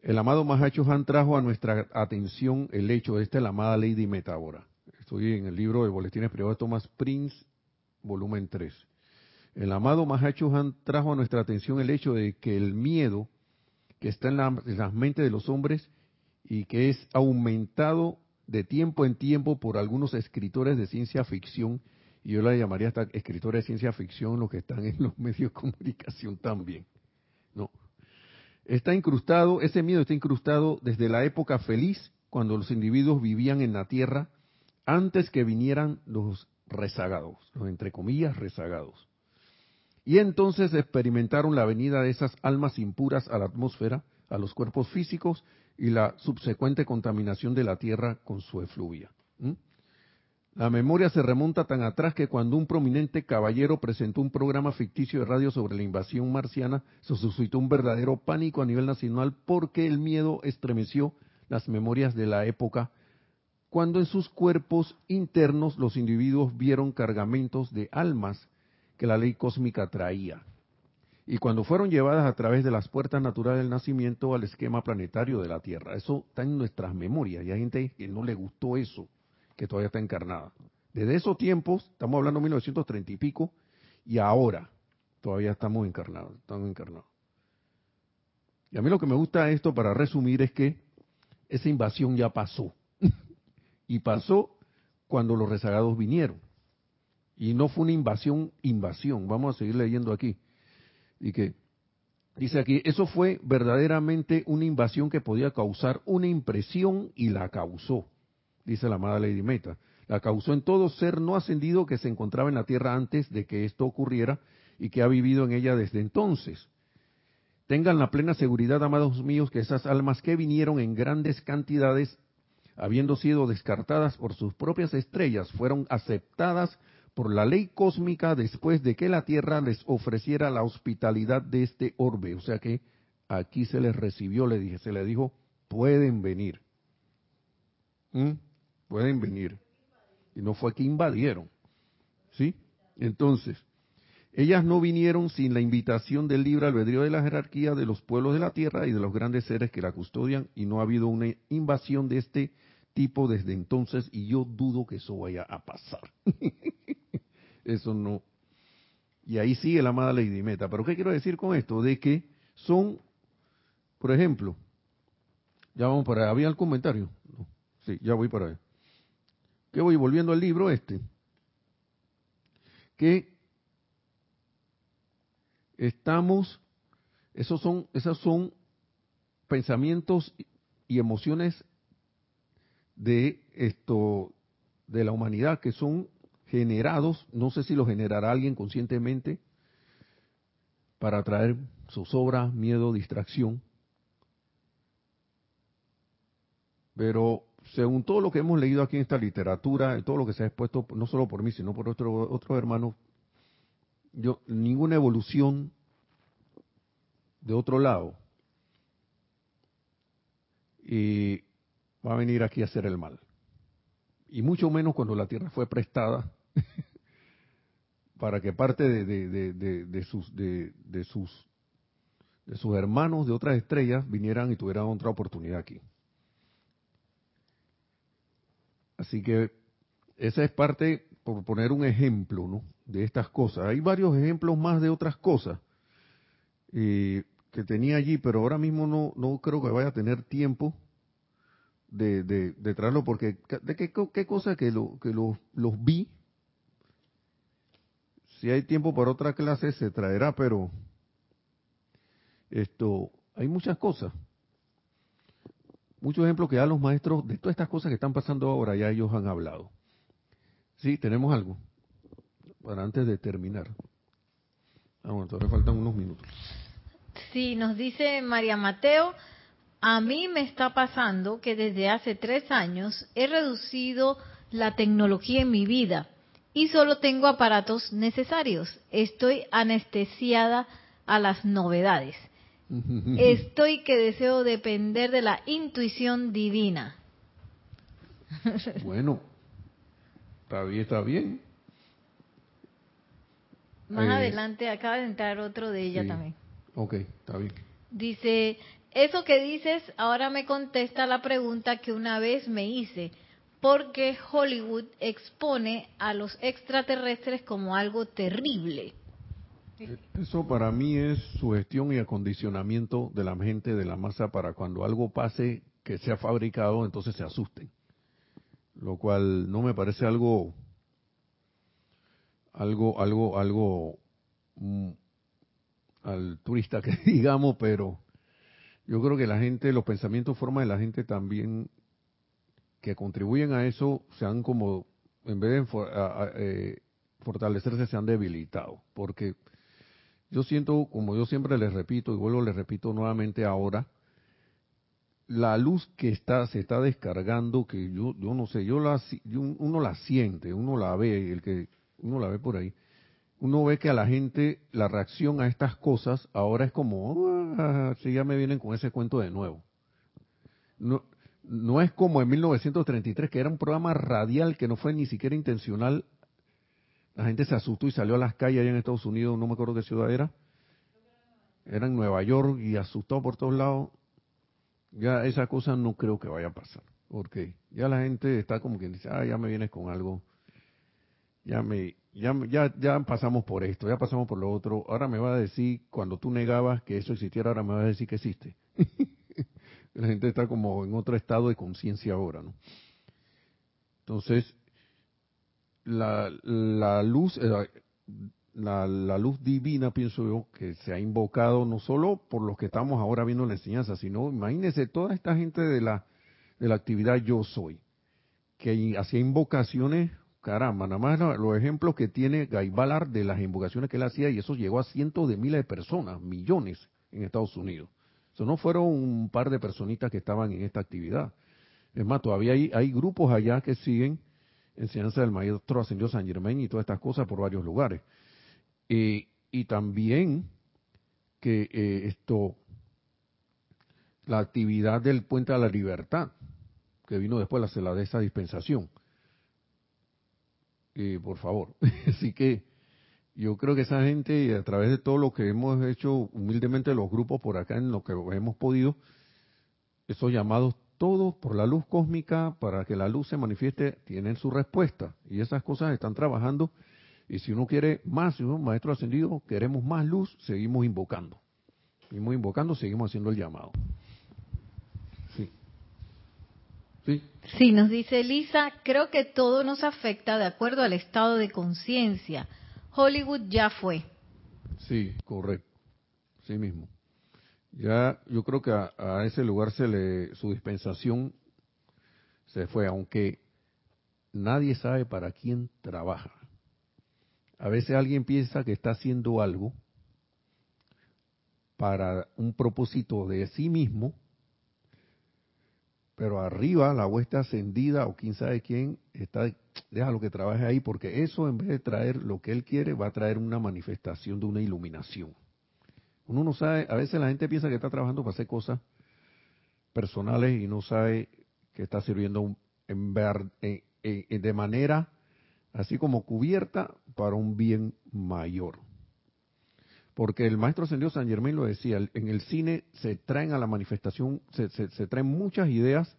Speaker 1: El amado Mahacho Han trajo a nuestra atención el hecho de esta, la amada Lady Metabora. Estoy en el libro de Boletines Privados de Thomas Prince, volumen 3. El amado Mahacho Han trajo a nuestra atención el hecho de que el miedo que está en, la, en las mentes de los hombres y que es aumentado de tiempo en tiempo por algunos escritores de ciencia ficción, y yo la llamaría hasta escritores de ciencia ficción los que están en los medios de comunicación también. No. Está incrustado, ese miedo está incrustado desde la época feliz, cuando los individuos vivían en la tierra, antes que vinieran los rezagados, los entre comillas rezagados. Y entonces experimentaron la venida de esas almas impuras a la atmósfera, a los cuerpos físicos y la subsecuente contaminación de la tierra con su efluvia. La memoria se remonta tan atrás que cuando un prominente caballero presentó un programa ficticio de radio sobre la invasión marciana, se suscitó un verdadero pánico a nivel nacional porque el miedo estremeció las memorias de la época, cuando en sus cuerpos internos los individuos vieron cargamentos de almas que la ley cósmica traía y cuando fueron llevadas a través de las puertas naturales del nacimiento al esquema planetario de la Tierra. Eso está en nuestras memorias y hay gente que no le gustó eso, que todavía está encarnada. Desde esos tiempos, estamos hablando de 1930 y pico, y ahora todavía estamos encarnados, estamos encarnados. Y a mí lo que me gusta esto, para resumir, es que esa invasión ya pasó. y pasó cuando los rezagados vinieron. Y no fue una invasión, invasión. Vamos a seguir leyendo aquí y que dice aquí, eso fue verdaderamente una invasión que podía causar una impresión y la causó, dice la amada Lady Meta. La causó en todo ser no ascendido que se encontraba en la tierra antes de que esto ocurriera y que ha vivido en ella desde entonces. Tengan la plena seguridad, amados míos, que esas almas que vinieron en grandes cantidades, habiendo sido descartadas por sus propias estrellas, fueron aceptadas por la ley cósmica después de que la Tierra les ofreciera la hospitalidad de este orbe. O sea que aquí se les recibió, le dije, se les dijo, pueden venir. ¿Mm? Pueden venir. Y no fue que invadieron. ¿Sí? Entonces, ellas no vinieron sin la invitación del libre albedrío de la jerarquía de los pueblos de la tierra y de los grandes seres que la custodian, y no ha habido una invasión de este tipo desde entonces, y yo dudo que eso vaya a pasar. eso no. Y ahí sigue la amada Lady Meta. Pero ¿qué quiero decir con esto? De que son, por ejemplo, ya vamos para allá. ¿Había el comentario? Sí, ya voy para allá. Que voy volviendo al libro este. Que estamos, esos son, esos son pensamientos y emociones de esto, de la humanidad que son generados, no sé si lo generará alguien conscientemente, para traer zozobra, miedo, distracción. Pero según todo lo que hemos leído aquí en esta literatura, todo lo que se ha expuesto, no solo por mí, sino por otros hermanos, yo, ninguna evolución de otro lado y va a venir aquí a hacer el mal. Y mucho menos cuando la tierra fue prestada para que parte de, sus, de, sus, de sus hermanos de otras estrellas vinieran y tuvieran otra oportunidad aquí. Así que esa es parte, por poner un ejemplo, ¿no? de estas cosas. Hay varios ejemplos más de otras cosas eh, que tenía allí, pero ahora mismo no, no creo que vaya a tener tiempo de, de, traerlo, porque de qué, qué cosa que, lo, que los, los vi. Si hay tiempo para otra clase se traerá, pero esto hay muchas cosas. Muchos ejemplos que ya los maestros de todas estas cosas que están pasando ahora, ya ellos han hablado. Sí, tenemos algo para antes de terminar. Ah, bueno, todavía faltan unos minutos.
Speaker 2: Sí, nos dice María Mateo, a mí me está pasando que desde hace tres años he reducido la tecnología en mi vida y solo tengo aparatos necesarios. Estoy anestesiada a las novedades. Estoy que deseo depender de la intuición divina.
Speaker 1: Bueno, está bien, está bien.
Speaker 2: Más eh, adelante acaba de entrar otro de ella también.
Speaker 1: Ok, está bien.
Speaker 2: Dice, eso que dices ahora me contesta la pregunta que una vez me hice. ¿Por qué Hollywood expone a los extraterrestres como algo terrible?
Speaker 1: Eso para mí es sugestión y acondicionamiento de la gente, de la masa, para cuando algo pase que sea fabricado, entonces se asusten. Lo cual no me parece algo algo, algo, algo mm, altruista que digamos, pero yo creo que la gente, los pensamientos, formas de la gente también que contribuyen a eso se han como, en vez de eh, fortalecerse, se han debilitado. Porque yo siento, como yo siempre les repito, y vuelvo les repito nuevamente ahora, la luz que está se está descargando, que yo, yo no sé, yo la, uno la siente, uno la ve, el que uno la ve por ahí, uno ve que a la gente la reacción a estas cosas ahora es como, ah, si ya me vienen con ese cuento de nuevo. No, no es como en 1933, que era un programa radial que no fue ni siquiera intencional. La gente se asustó y salió a las calles allá en Estados Unidos, no me acuerdo qué ciudad era. Era en Nueva York y asustó por todos lados. Ya esa cosa no creo que vaya a pasar. Porque ya la gente está como quien dice, ah, ya me vienes con algo ya me ya, ya, ya pasamos por esto, ya pasamos por lo otro, ahora me va a decir, cuando tú negabas que eso existiera, ahora me va a decir que existe. la gente está como en otro estado de conciencia ahora, ¿no? Entonces, la, luz, eh, la, luz divina, pienso yo, que se ha invocado no solo por los que estamos ahora viendo la enseñanza, sino imagínense toda esta gente de la, de la actividad yo soy, que hacía invocaciones caramba, nada más los ejemplos que tiene Guy Ballard de las invocaciones que él hacía, y eso llegó a cientos de miles de personas, millones en Estados Unidos. Eso no fueron un par de personitas que estaban en esta actividad. Es más, todavía hay grupos allá que siguen enseñanza del maestro ascendió San Germain y todas estas cosas por varios lugares. y también que eh, esto, la actividad del Puente a la Libertad, que vino después de la de esa dispensación. por favor. Así que yo creo que esa gente, a través de todo lo que hemos hecho humildemente los grupos por acá, en lo que hemos podido, esos llamados todos por la luz cósmica para que la luz se manifieste, tienen su respuesta. Y esas cosas están trabajando. Y si uno quiere más, si uno maestro ascendido, queremos más luz, seguimos invocando. Seguimos invocando, seguimos haciendo el llamado. Sí.
Speaker 2: Sí. Sí, nos dice Elisa, creo que todo nos afecta de acuerdo al estado de conciencia. Hollywood ya fue.
Speaker 1: Sí, correcto. Sí mismo. Ya yo creo que a, ese lugar se le su dispensación se fue, aunque nadie sabe para quién trabaja. A veces alguien piensa que está haciendo algo para un propósito de sí mismo, pero arriba la huesta ascendida o quién sabe quién está, lo que trabaje ahí, porque eso en vez de traer lo que él quiere, va a traer una manifestación de una iluminación. Uno no sabe, a veces la gente piensa que está trabajando para hacer cosas personales y no sabe que está sirviendo en de manera así como cubierta para un bien mayor. Porque el maestro ascendido San Germán lo decía, en el cine se traen a la manifestación, se, traen muchas ideas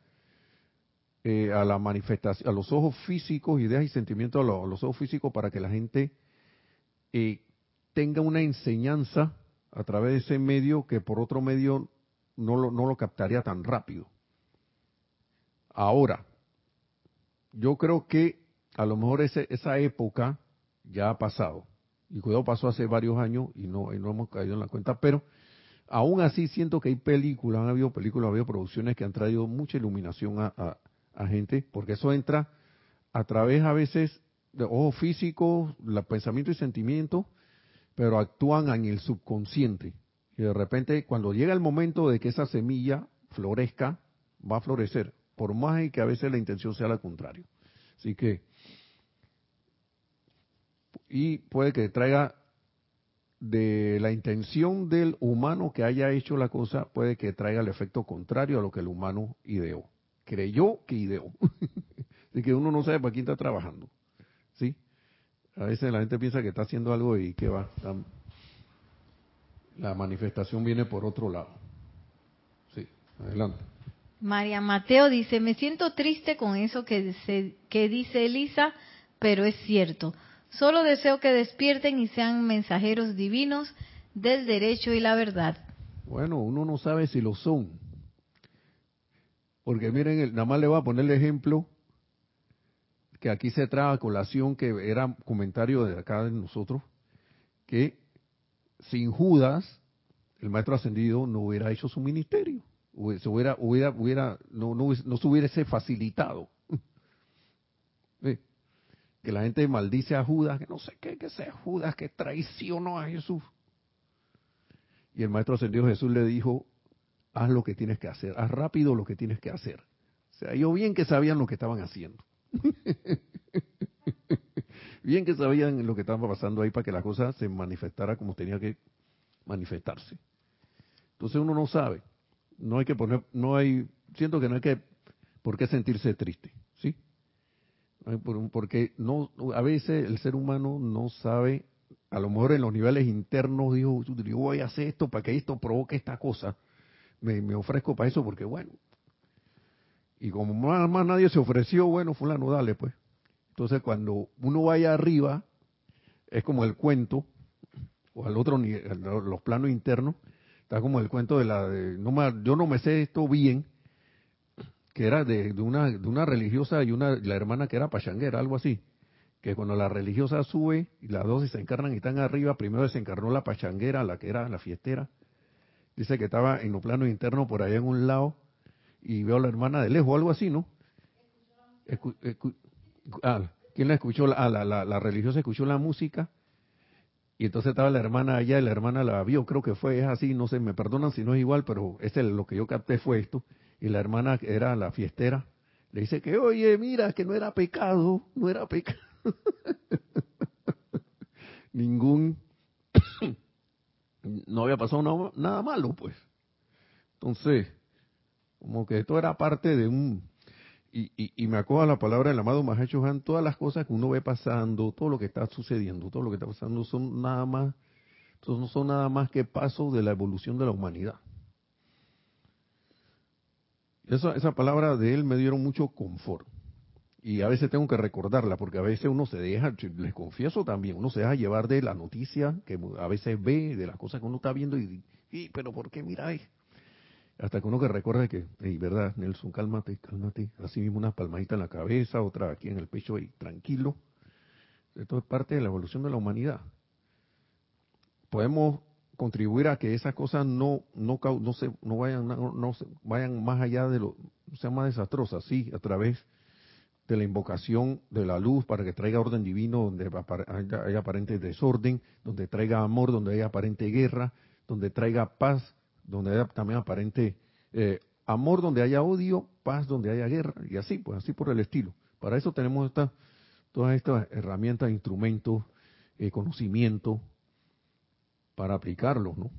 Speaker 1: eh, a la manifestación, a los ojos físicos, ideas y sentimientos a, los ojos físicos para que la gente eh, tenga una enseñanza a través de ese medio que por otro medio no lo, no lo captaría tan rápido. Ahora, yo creo que a lo mejor ese, esa época ya ha pasado. Y cuidado, pasó hace varios años y no, no hemos caído en la cuenta, pero aún así siento que hay películas, han habido películas, ha habido producciones que han traído mucha iluminación a, a, gente, porque eso entra a través a veces de ojos físicos, pensamiento y sentimiento, pero actúan en el subconsciente. Y de repente, cuando llega el momento de que esa semilla florezca, va a florecer, por más que a veces la intención sea la contraria. Así que y puede que traiga de la intención del humano que haya hecho la cosa, puede que traiga el efecto contrario a lo que el humano ideó. Creyó que ideó. Así que uno no sabe para quién está trabajando. ¿Sí? A veces la gente piensa que está haciendo algo y que va. La manifestación viene por otro lado. Sí, adelante.
Speaker 2: María Mateo dice, me siento triste con eso que, que dice Elisa, pero es cierto. Solo deseo que despierten y sean mensajeros divinos del derecho y la verdad.
Speaker 1: Bueno, uno no sabe si lo son. Porque miren, nada más le voy a poner el ejemplo que aquí se trae a colación, que era comentario de acá de nosotros, que sin Judas, el maestro ascendido no hubiera hecho su ministerio, hubiera, hubiera, hubiera, no, no, no se hubiese facilitado que la gente maldice a Judas, que no sé qué, que sea Judas, que traicionó a Jesús. Y el Maestro Ascendido Jesús le dijo, haz lo que tienes que hacer, haz rápido lo que tienes que hacer. O sea, yo bien que sabían lo que estaban haciendo. bien que sabían lo que estaba pasando ahí para que la cosa se manifestara como tenía que manifestarse. Entonces uno no sabe, no hay que poner, no hay, siento que no hay que, por qué sentirse triste, ¿sí? porque no a veces el ser humano no sabe a lo mejor en los niveles internos dijo yo voy a hacer esto para que esto provoque esta cosa me, me ofrezco para eso porque bueno y como más, nadie se ofreció bueno fulano dale pues entonces cuando uno vaya arriba es como el cuento o al otro nivel los planos internos está como el cuento de la de, no yo no me sé esto bien que era de, una, de una religiosa y una la hermana que era pachanguera, algo así. Que cuando la religiosa sube y las dos se encarnan y están arriba, primero desencarnó la pachanguera, la que era la fiestera. Dice que estaba en lo plano interno por allá en un lado y veo a la hermana de lejos, algo así, ¿no? ah, ¿Quién la escuchó? Ah, la, la, religiosa escuchó la música y entonces estaba la hermana allá y la hermana la vio, creo que fue, es así, no sé, me perdonan si no es igual, pero ese, lo que yo capté fue esto y la hermana era la fiestera, le dice que, oye, mira, que no era pecado, no era pecado. Ningún, no había pasado nada, malo, pues. Entonces, como que esto era parte de un, y, y, me acuerdo la palabra del amado Mahacho Han, todas las cosas que uno ve pasando, todo lo que está sucediendo, todo lo que está pasando son nada más, no son nada más que pasos de la evolución de la humanidad. Esa, esa palabra de él me dieron mucho confort. Y a veces tengo que recordarla, porque a veces uno se deja, les confieso también, uno se deja llevar de la noticia que a veces ve, de las cosas que uno está viendo y, y pero ¿por qué mira ahí? Hasta que uno que recuerda que, hey, verdad, Nelson, cálmate, cálmate. Así mismo una palmadita en la cabeza, otra aquí en el pecho y tranquilo. Esto es parte de la evolución de la humanidad. Podemos contribuir a que esas cosas no no no se no vayan no, vayan más allá de lo sean más desastrosas sí a través de la invocación de la luz para que traiga orden divino donde haya, aparente desorden donde traiga amor donde haya aparente guerra donde traiga paz donde haya también aparente eh, amor donde haya odio paz donde haya guerra y así pues así por el estilo para eso tenemos esta, todas estas herramientas instrumentos eh, conocimiento para aplicarlos, ¿no?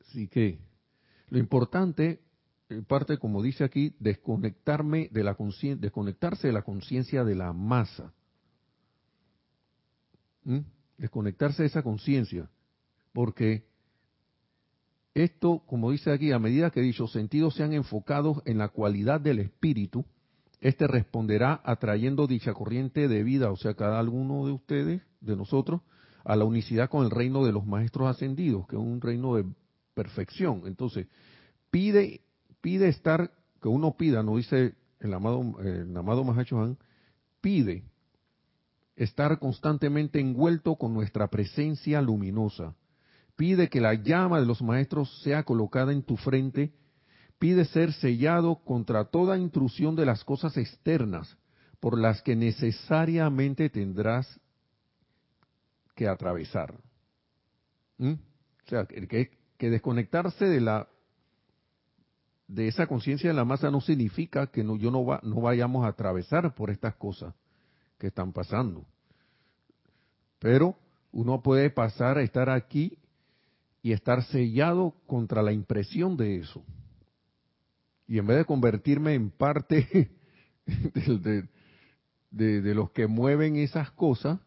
Speaker 1: Así que lo importante, en parte como dice aquí, desconectarme de la desconectarse de la conciencia de la masa. Desconectarse de esa conciencia. Porque esto, como dice aquí, a medida que dichos sentidos sean enfocados en la cualidad del espíritu, este responderá atrayendo dicha corriente de vida, o sea, cada uno de ustedes, de nosotros, a la unicidad con el reino de los maestros ascendidos, que es un reino de perfección. Entonces, pide, pide estar, que uno pida, no dice el amado, el amado Mahacho pide estar constantemente envuelto con nuestra presencia luminosa. Pide que la llama de los maestros sea colocada en tu frente. Pide ser sellado contra toda intrusión de las cosas externas por las que necesariamente tendrás que atravesar. ¿Mm? O sea, que, desconectarse de la de esa conciencia de la masa no significa que yo no, va, no vayamos a atravesar por estas cosas que están pasando. Pero uno puede pasar a estar aquí y estar sellado contra la impresión de eso. Y en vez de convertirme en parte de, de, los que mueven esas cosas,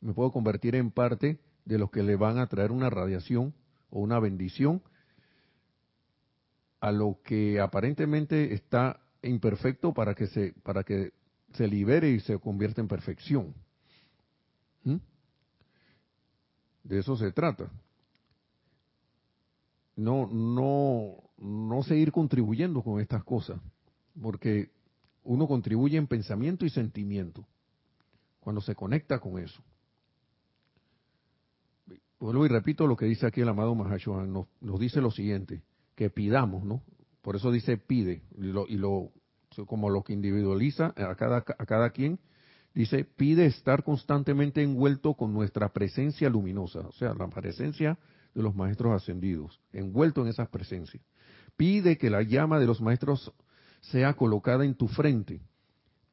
Speaker 1: me puedo convertir en parte de los que le van a traer una radiación o una bendición a lo que aparentemente está imperfecto para que se para que se libere y se convierta en perfección. ¿Mm? De eso se trata. No no no seguir contribuyendo con estas cosas, porque uno contribuye en pensamiento y sentimiento cuando se conecta con eso. Vuelvo y repito lo que dice aquí el amado Mahashohan, nos, dice lo siguiente, que pidamos, ¿no? Por eso dice pide, y lo, y lo como lo que individualiza a cada, a cada quien, dice pide estar constantemente envuelto con nuestra presencia luminosa, o sea, la presencia de los maestros ascendidos, envuelto en esas presencias. Pide que la llama de los maestros sea colocada en tu frente,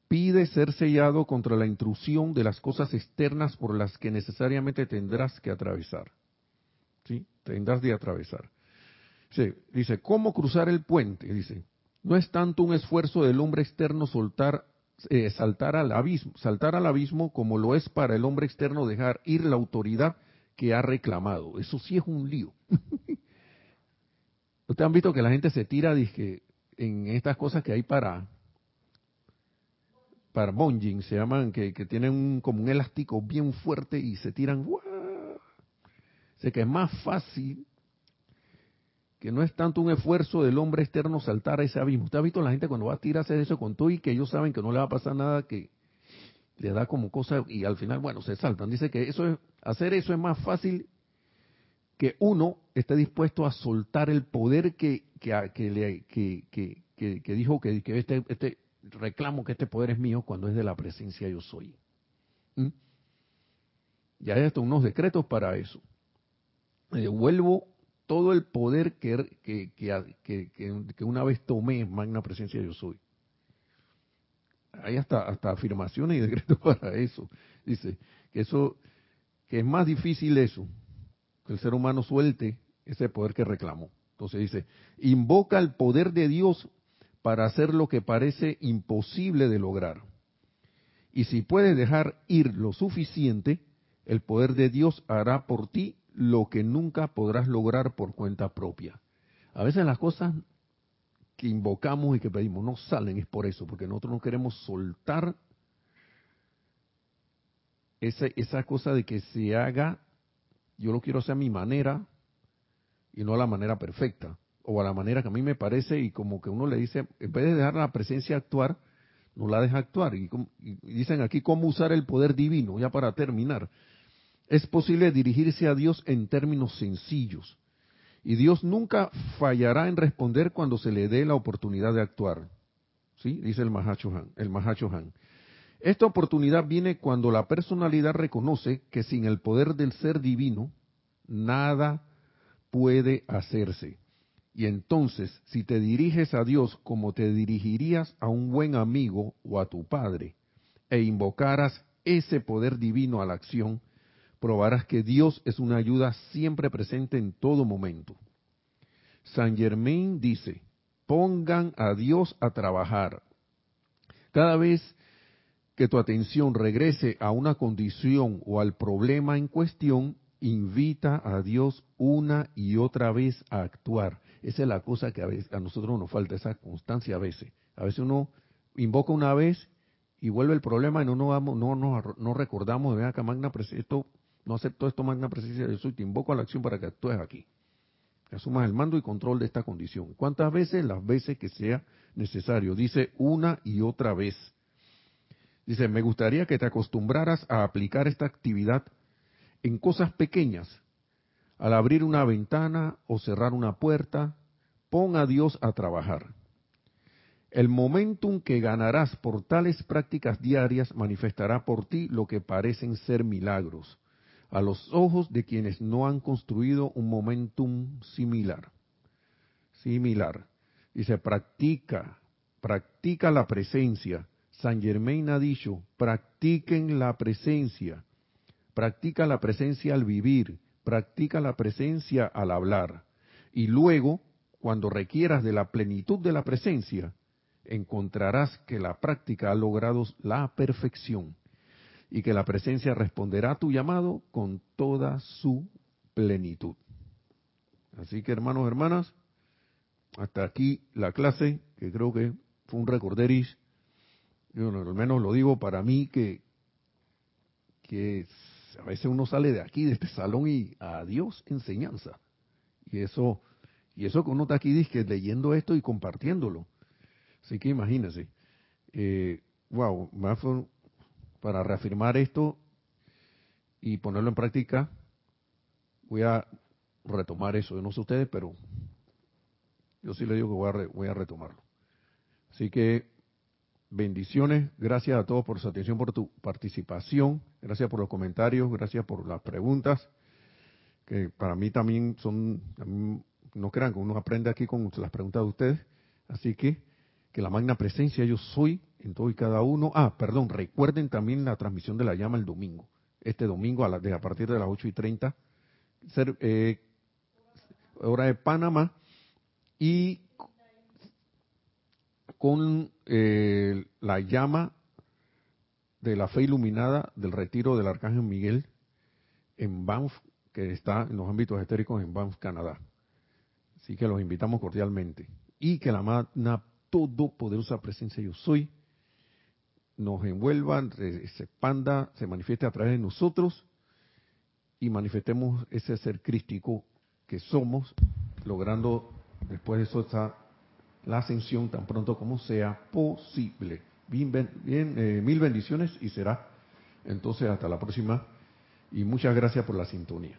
Speaker 1: pide ser sellado contra la intrusión de las cosas externas por las que necesariamente tendrás que atravesar. ¿Sí? Tendrás de atravesar. dice, ¿cómo cruzar el puente? Dice, no es tanto un esfuerzo del hombre externo soltar, eh, saltar al abismo, saltar al abismo como lo es para el hombre externo dejar ir la autoridad que ha reclamado. Eso sí es un lío. Ustedes han visto que la gente se tira dije, en estas cosas que hay para para se llaman, que, tienen un, como un elástico bien fuerte y se tiran. Sé que es más fácil, que no es tanto un esfuerzo del hombre externo saltar a ese abismo. Usted ha visto la gente cuando va a tirarse de eso con todo y que ellos saben que no le va a pasar nada, que le da como cosa y al final, bueno, se saltan. Dice que eso es, hacer eso es más fácil que uno esté dispuesto a soltar el poder que, que, que, que, que, dijo que, este, este, reclamo que este poder es mío cuando es de la presencia yo soy. ¿Mm? Y hay hasta unos decretos para eso. Me devuelvo todo el poder que, que, que, que, una vez tomé en magna presencia yo soy. Hay hasta, hasta afirmaciones y decretos para eso. Dice que eso, que es más difícil eso, que el ser humano suelte ese poder que reclamó. Entonces dice, invoca el poder de Dios para hacer lo que parece imposible de lograr. Y si puedes dejar ir lo suficiente, el poder de Dios hará por ti lo que nunca podrás lograr por cuenta propia. A veces las cosas que invocamos y que pedimos no salen es por eso, porque nosotros no queremos soltar esa, esa cosa de que se haga, yo lo quiero hacer a mi manera y no a la manera perfecta, o a la manera que a mí me parece y como que uno le dice, en vez de dejar la presencia actuar, no la deja actuar. Y, y dicen aquí cómo usar el poder divino, ya para terminar. Es posible dirigirse a Dios en términos sencillos. Y Dios nunca fallará en responder cuando se le dé la oportunidad de actuar. ¿Sí? Dice el Mahacho El. Esta oportunidad viene cuando la personalidad reconoce que sin el poder del ser divino, nada puede hacerse. Y entonces, si te diriges a Dios como te dirigirías a un buen amigo o a tu padre, e invocaras ese poder divino a la acción, probarás que Dios es una ayuda siempre presente en todo momento. San Germain dice, pongan a Dios a trabajar. Cada vez que tu atención regrese a una condición o al problema en cuestión, invita a Dios una y otra vez a actuar. Esa es la cosa que a, veces, a nosotros nos falta, esa constancia a veces. A veces uno invoca una vez y vuelve el problema y no, no, no, no, no recordamos, de acá, magna esto no acepto esto, magna presencia de soy, te invoco a la acción para que actúes aquí. Que asumas el mando y control de esta condición. ¿Cuántas veces? Las veces que sea necesario. Dice una y otra vez. Dice, me gustaría que te acostumbraras a aplicar esta actividad en cosas pequeñas. Al abrir una ventana o cerrar una puerta, pon a Dios a trabajar. El momentum que ganarás por tales prácticas diarias manifestará por ti lo que parecen ser milagros a los ojos de quienes no han construido un momentum similar. Similar. Dice, practica, practica la presencia. San Germain ha dicho, practiquen la presencia. Practica la presencia al vivir, practica la presencia al hablar. Y luego, cuando requieras de la plenitud de la presencia, encontrarás que la práctica ha logrado la perfección y que la presencia responderá a tu llamado con toda su plenitud. Así que hermanos, hermanas, hasta aquí la clase, que creo que fue un recorderis, yo al menos lo digo para mí que, que a veces uno sale de aquí, de este salón y adiós enseñanza. Y eso, y eso que uno está aquí dice, leyendo esto y compartiéndolo. Así que imagínense. Eh, wow, para reafirmar esto y ponerlo en práctica, voy a retomar eso. Yo no sé ustedes, pero yo sí le digo que voy a, voy a retomarlo. Así que bendiciones, gracias a todos por su atención, por tu participación, gracias por los comentarios, gracias por las preguntas, que para mí también son, no crean que uno aprende aquí con las preguntas de ustedes, así que que la magna presencia yo soy en todo y cada uno. Ah, perdón, recuerden también la transmisión de la llama el domingo. Este domingo a, la, a partir de las 8 y 30, ser, eh, hora de Panamá, y con eh, la llama de la fe iluminada del retiro del Arcángel Miguel en Banff, que está en los ámbitos estéricos en Banff, Canadá. Así que los invitamos cordialmente. Y que la magna todopoderosa presencia yo soy nos envuelva, se expanda, se manifieste a través de nosotros y manifestemos ese ser crístico que somos, logrando después de eso la ascensión tan pronto como sea posible. Bien, bien eh, mil bendiciones y será entonces hasta la próxima y muchas gracias por la sintonía.